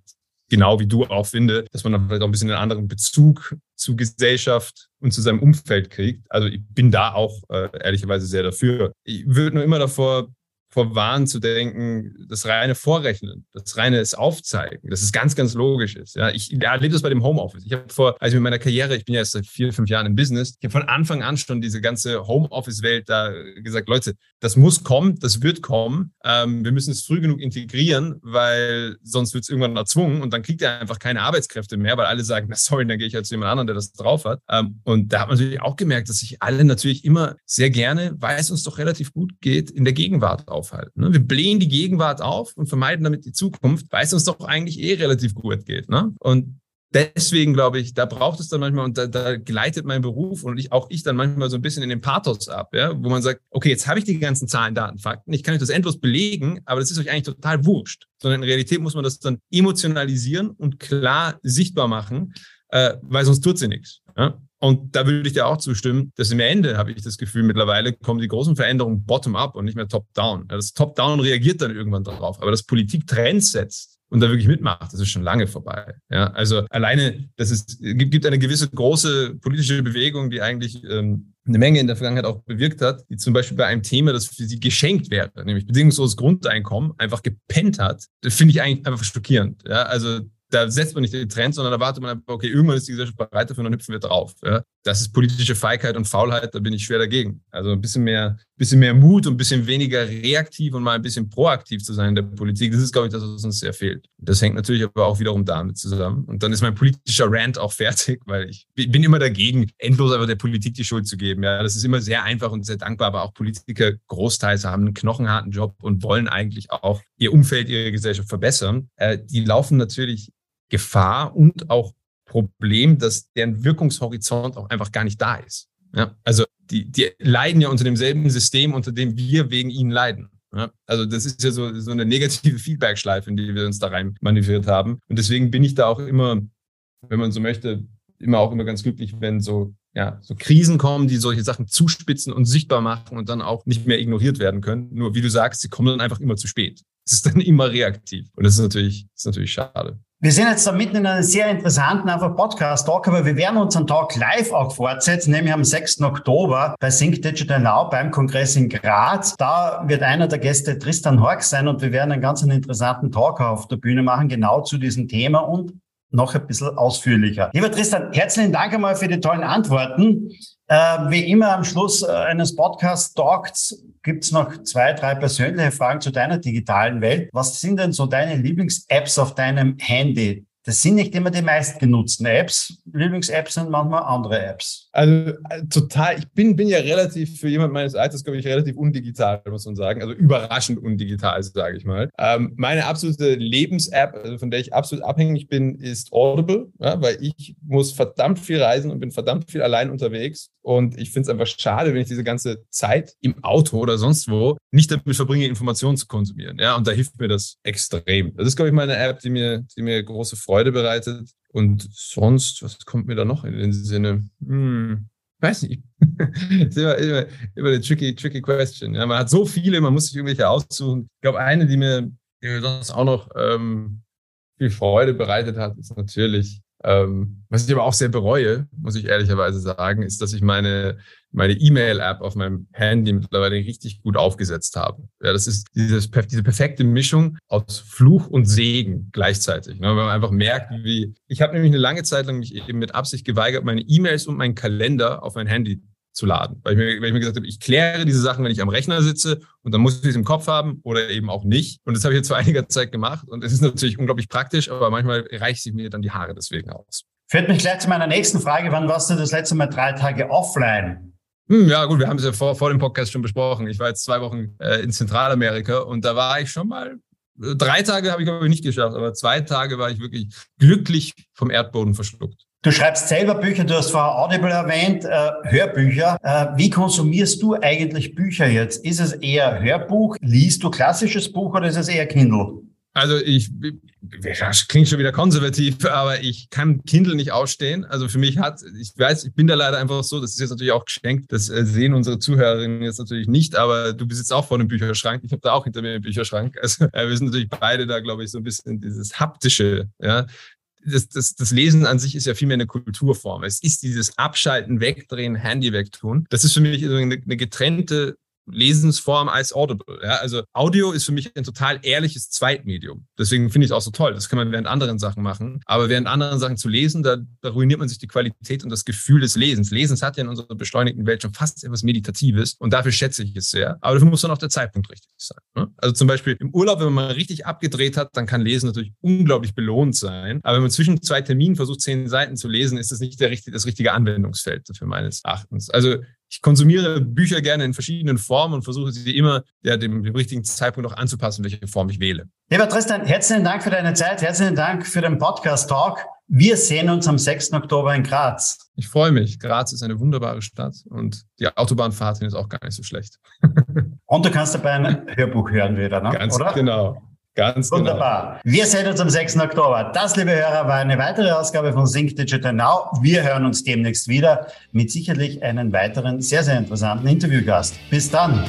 genau wie du auch finde, dass man dann vielleicht auch ein bisschen einen anderen Bezug zu Gesellschaft und zu seinem Umfeld kriegt. Also ich bin da auch äh, ehrlicherweise sehr dafür. Ich würde nur immer davor vor Wahn zu denken, das reine Vorrechnen, das reine ist Aufzeigen, dass es ganz, ganz logisch ist. Ja, ich erlebe das bei dem Homeoffice. Ich habe vor, also mit meiner Karriere, ich bin ja jetzt seit vier, fünf Jahren im Business, ich habe von Anfang an schon diese ganze Homeoffice-Welt da gesagt, Leute, das muss kommen, das wird kommen. Ähm, wir müssen es früh genug integrieren, weil sonst wird es irgendwann erzwungen und dann kriegt er einfach keine Arbeitskräfte mehr, weil alle sagen, na sorry, dann gehe ich halt zu jemand anderem, der das drauf hat. Ähm, und da hat man natürlich auch gemerkt, dass sich alle natürlich immer sehr gerne, weil es uns doch relativ gut geht, in der Gegenwart auf aufhalten. Ne? Wir blähen die Gegenwart auf und vermeiden damit die Zukunft, weil es uns doch eigentlich eh relativ gut geht. Ne? Und deswegen glaube ich, da braucht es dann manchmal, und da, da gleitet mein Beruf und ich, auch ich dann manchmal so ein bisschen in den Pathos ab, ja, wo man sagt, okay, jetzt habe ich die ganzen Zahlen, Daten, Fakten, ich kann euch das endlos belegen, aber das ist euch eigentlich total wurscht. Sondern in Realität muss man das dann emotionalisieren und klar sichtbar machen, äh, weil sonst tut sie nichts. Ja? Und da würde ich dir auch zustimmen, dass im Ende habe ich das Gefühl, mittlerweile kommen die großen Veränderungen bottom-up und nicht mehr top-down. Das Top-down reagiert dann irgendwann darauf. Aber dass Politik Trends setzt, und da wirklich mitmacht, das ist schon lange vorbei. Ja, also alleine, dass es gibt, eine gewisse große politische Bewegung, die eigentlich ähm, eine Menge in der Vergangenheit auch bewirkt hat, die zum Beispiel bei einem Thema, das für sie geschenkt wäre, nämlich bedingungsloses Grundeinkommen, einfach gepennt hat. Das finde ich eigentlich einfach schockierend. Ja, also da setzt man nicht den Trend, sondern da wartet man okay, irgendwann ist die Gesellschaft bereit dafür und dann hüpfen wir drauf. Ja. Das ist politische Feigheit und Faulheit, da bin ich schwer dagegen. Also ein bisschen mehr, bisschen mehr Mut und ein bisschen weniger reaktiv und mal ein bisschen proaktiv zu sein in der Politik, das ist, glaube ich, das, was uns sehr fehlt. Das hängt natürlich aber auch wiederum damit zusammen. Und dann ist mein politischer Rant auch fertig, weil ich bin immer dagegen, endlos einfach der Politik die Schuld zu geben. Ja, das ist immer sehr einfach und sehr dankbar, aber auch Politiker großteils haben einen knochenharten Job und wollen eigentlich auch ihr Umfeld, ihre Gesellschaft verbessern. Äh, die laufen natürlich Gefahr und auch Problem, dass deren Wirkungshorizont auch einfach gar nicht da ist. Ja, also die, die leiden ja unter demselben System, unter dem wir wegen ihnen leiden. Ja, also das ist ja so, so eine negative Feedback-Schleife, in die wir uns da rein manövriert haben. Und deswegen bin ich da auch immer, wenn man so möchte, immer auch immer ganz glücklich, wenn so, ja, so Krisen kommen, die solche Sachen zuspitzen und sichtbar machen und dann auch nicht mehr ignoriert werden können. Nur wie du sagst, sie kommen dann einfach immer zu spät. Es ist dann immer reaktiv. Und das ist natürlich, das ist natürlich schade. Wir sind jetzt da mitten in einem sehr interessanten einfach Podcast-Talk, aber wir werden unseren Talk live auch fortsetzen, nämlich am 6. Oktober bei Sync Digital Now beim Kongress in Graz. Da wird einer der Gäste Tristan Hork sein und wir werden einen ganz interessanten Talk auf der Bühne machen, genau zu diesem Thema und noch ein bisschen ausführlicher. Lieber Tristan, herzlichen Dank einmal für die tollen Antworten. Äh, wie immer am Schluss äh, eines Podcast-Talks gibt es noch zwei, drei persönliche Fragen zu deiner digitalen Welt. Was sind denn so deine Lieblings-Apps auf deinem Handy? Das sind nicht immer die meistgenutzten Apps. Lieblings-Apps sind manchmal andere Apps. Also äh, total, ich bin, bin ja relativ, für jemand meines Alters, glaube ich, relativ undigital, muss man sagen. Also überraschend undigital, sage ich mal. Ähm, meine absolute Lebens-App, also von der ich absolut abhängig bin, ist Audible, ja, weil ich muss verdammt viel reisen und bin verdammt viel allein unterwegs. Und ich finde es einfach schade, wenn ich diese ganze Zeit im Auto oder sonst wo nicht damit verbringe, Informationen zu konsumieren. Ja, und da hilft mir das extrem. Das ist, glaube ich, meine App, die mir, die mir große Freude bereitet. Und sonst, was kommt mir da noch in den Sinne? Hm, weiß nicht. das ist immer, immer, immer eine tricky, tricky question. Ja, man hat so viele, man muss sich irgendwelche aussuchen. Ich glaube, eine, die mir, die mir sonst auch noch ähm, viel Freude bereitet hat, ist natürlich ähm, was ich aber auch sehr bereue, muss ich ehrlicherweise sagen, ist, dass ich meine meine E-Mail-App auf meinem Handy mittlerweile richtig gut aufgesetzt habe. Ja, das ist dieses, diese perfekte Mischung aus Fluch und Segen gleichzeitig. Ne? Wenn man einfach merkt, wie ich habe nämlich eine lange Zeit lang mich eben mit Absicht geweigert, meine E-Mails und meinen Kalender auf mein Handy zu laden. Weil ich, mir, weil ich mir gesagt habe, ich kläre diese Sachen, wenn ich am Rechner sitze und dann muss ich es im Kopf haben oder eben auch nicht. Und das habe ich jetzt vor einiger Zeit gemacht und es ist natürlich unglaublich praktisch, aber manchmal reicht sich mir dann die Haare deswegen aus. Führt mich gleich zu meiner nächsten Frage. Wann warst du das letzte Mal drei Tage offline? Hm, ja, gut, wir haben es ja vor, vor dem Podcast schon besprochen. Ich war jetzt zwei Wochen äh, in Zentralamerika und da war ich schon mal drei Tage habe ich glaube ich nicht geschafft, aber zwei Tage war ich wirklich glücklich vom Erdboden verschluckt. Du schreibst selber Bücher, du hast vorher Audible erwähnt, äh, Hörbücher. Äh, wie konsumierst du eigentlich Bücher jetzt? Ist es eher Hörbuch? Liest du klassisches Buch oder ist es eher Kindle? Also ich, das klingt schon wieder konservativ, aber ich kann Kindle nicht ausstehen. Also für mich hat, ich weiß, ich bin da leider einfach so, das ist jetzt natürlich auch geschenkt, das äh, sehen unsere Zuhörerinnen jetzt natürlich nicht, aber du besitzt auch vor einem Bücherschrank. Ich habe da auch hinter mir einen Bücherschrank. Also äh, wir sind natürlich beide da, glaube ich, so ein bisschen dieses haptische, ja, das, das, das Lesen an sich ist ja vielmehr eine Kulturform. Es ist dieses Abschalten, Wegdrehen, Handy wegtun. Das ist für mich eine, eine getrennte Lesensform als Audible. Ja, also Audio ist für mich ein total ehrliches Zweitmedium. Deswegen finde ich es auch so toll. Das kann man während anderen Sachen machen. Aber während anderen Sachen zu lesen, da, da ruiniert man sich die Qualität und das Gefühl des Lesens. Lesens hat ja in unserer beschleunigten Welt schon fast etwas Meditatives und dafür schätze ich es sehr. Aber dafür muss dann auch der Zeitpunkt richtig sein. Ne? Also zum Beispiel im Urlaub, wenn man richtig abgedreht hat, dann kann Lesen natürlich unglaublich belohnt sein. Aber wenn man zwischen zwei Terminen versucht, zehn Seiten zu lesen, ist das nicht der, das richtige Anwendungsfeld dafür meines Erachtens. Also ich konsumiere Bücher gerne in verschiedenen Formen und versuche sie immer ja, dem, dem richtigen Zeitpunkt auch anzupassen, welche Form ich wähle. Lieber Tristan, herzlichen Dank für deine Zeit, herzlichen Dank für den Podcast-Talk. Wir sehen uns am 6. Oktober in Graz. Ich freue mich. Graz ist eine wunderbare Stadt und die Autobahnfahrt ist auch gar nicht so schlecht. und du kannst dabei ein Hörbuch hören wieder, ne? Ganz oder? genau. Ganz genau. Wunderbar. Genau. Wir sehen uns am 6. Oktober. Das, liebe Hörer, war eine weitere Ausgabe von Sync Digital Now. Wir hören uns demnächst wieder mit sicherlich einem weiteren sehr, sehr interessanten Interviewgast. Bis dann.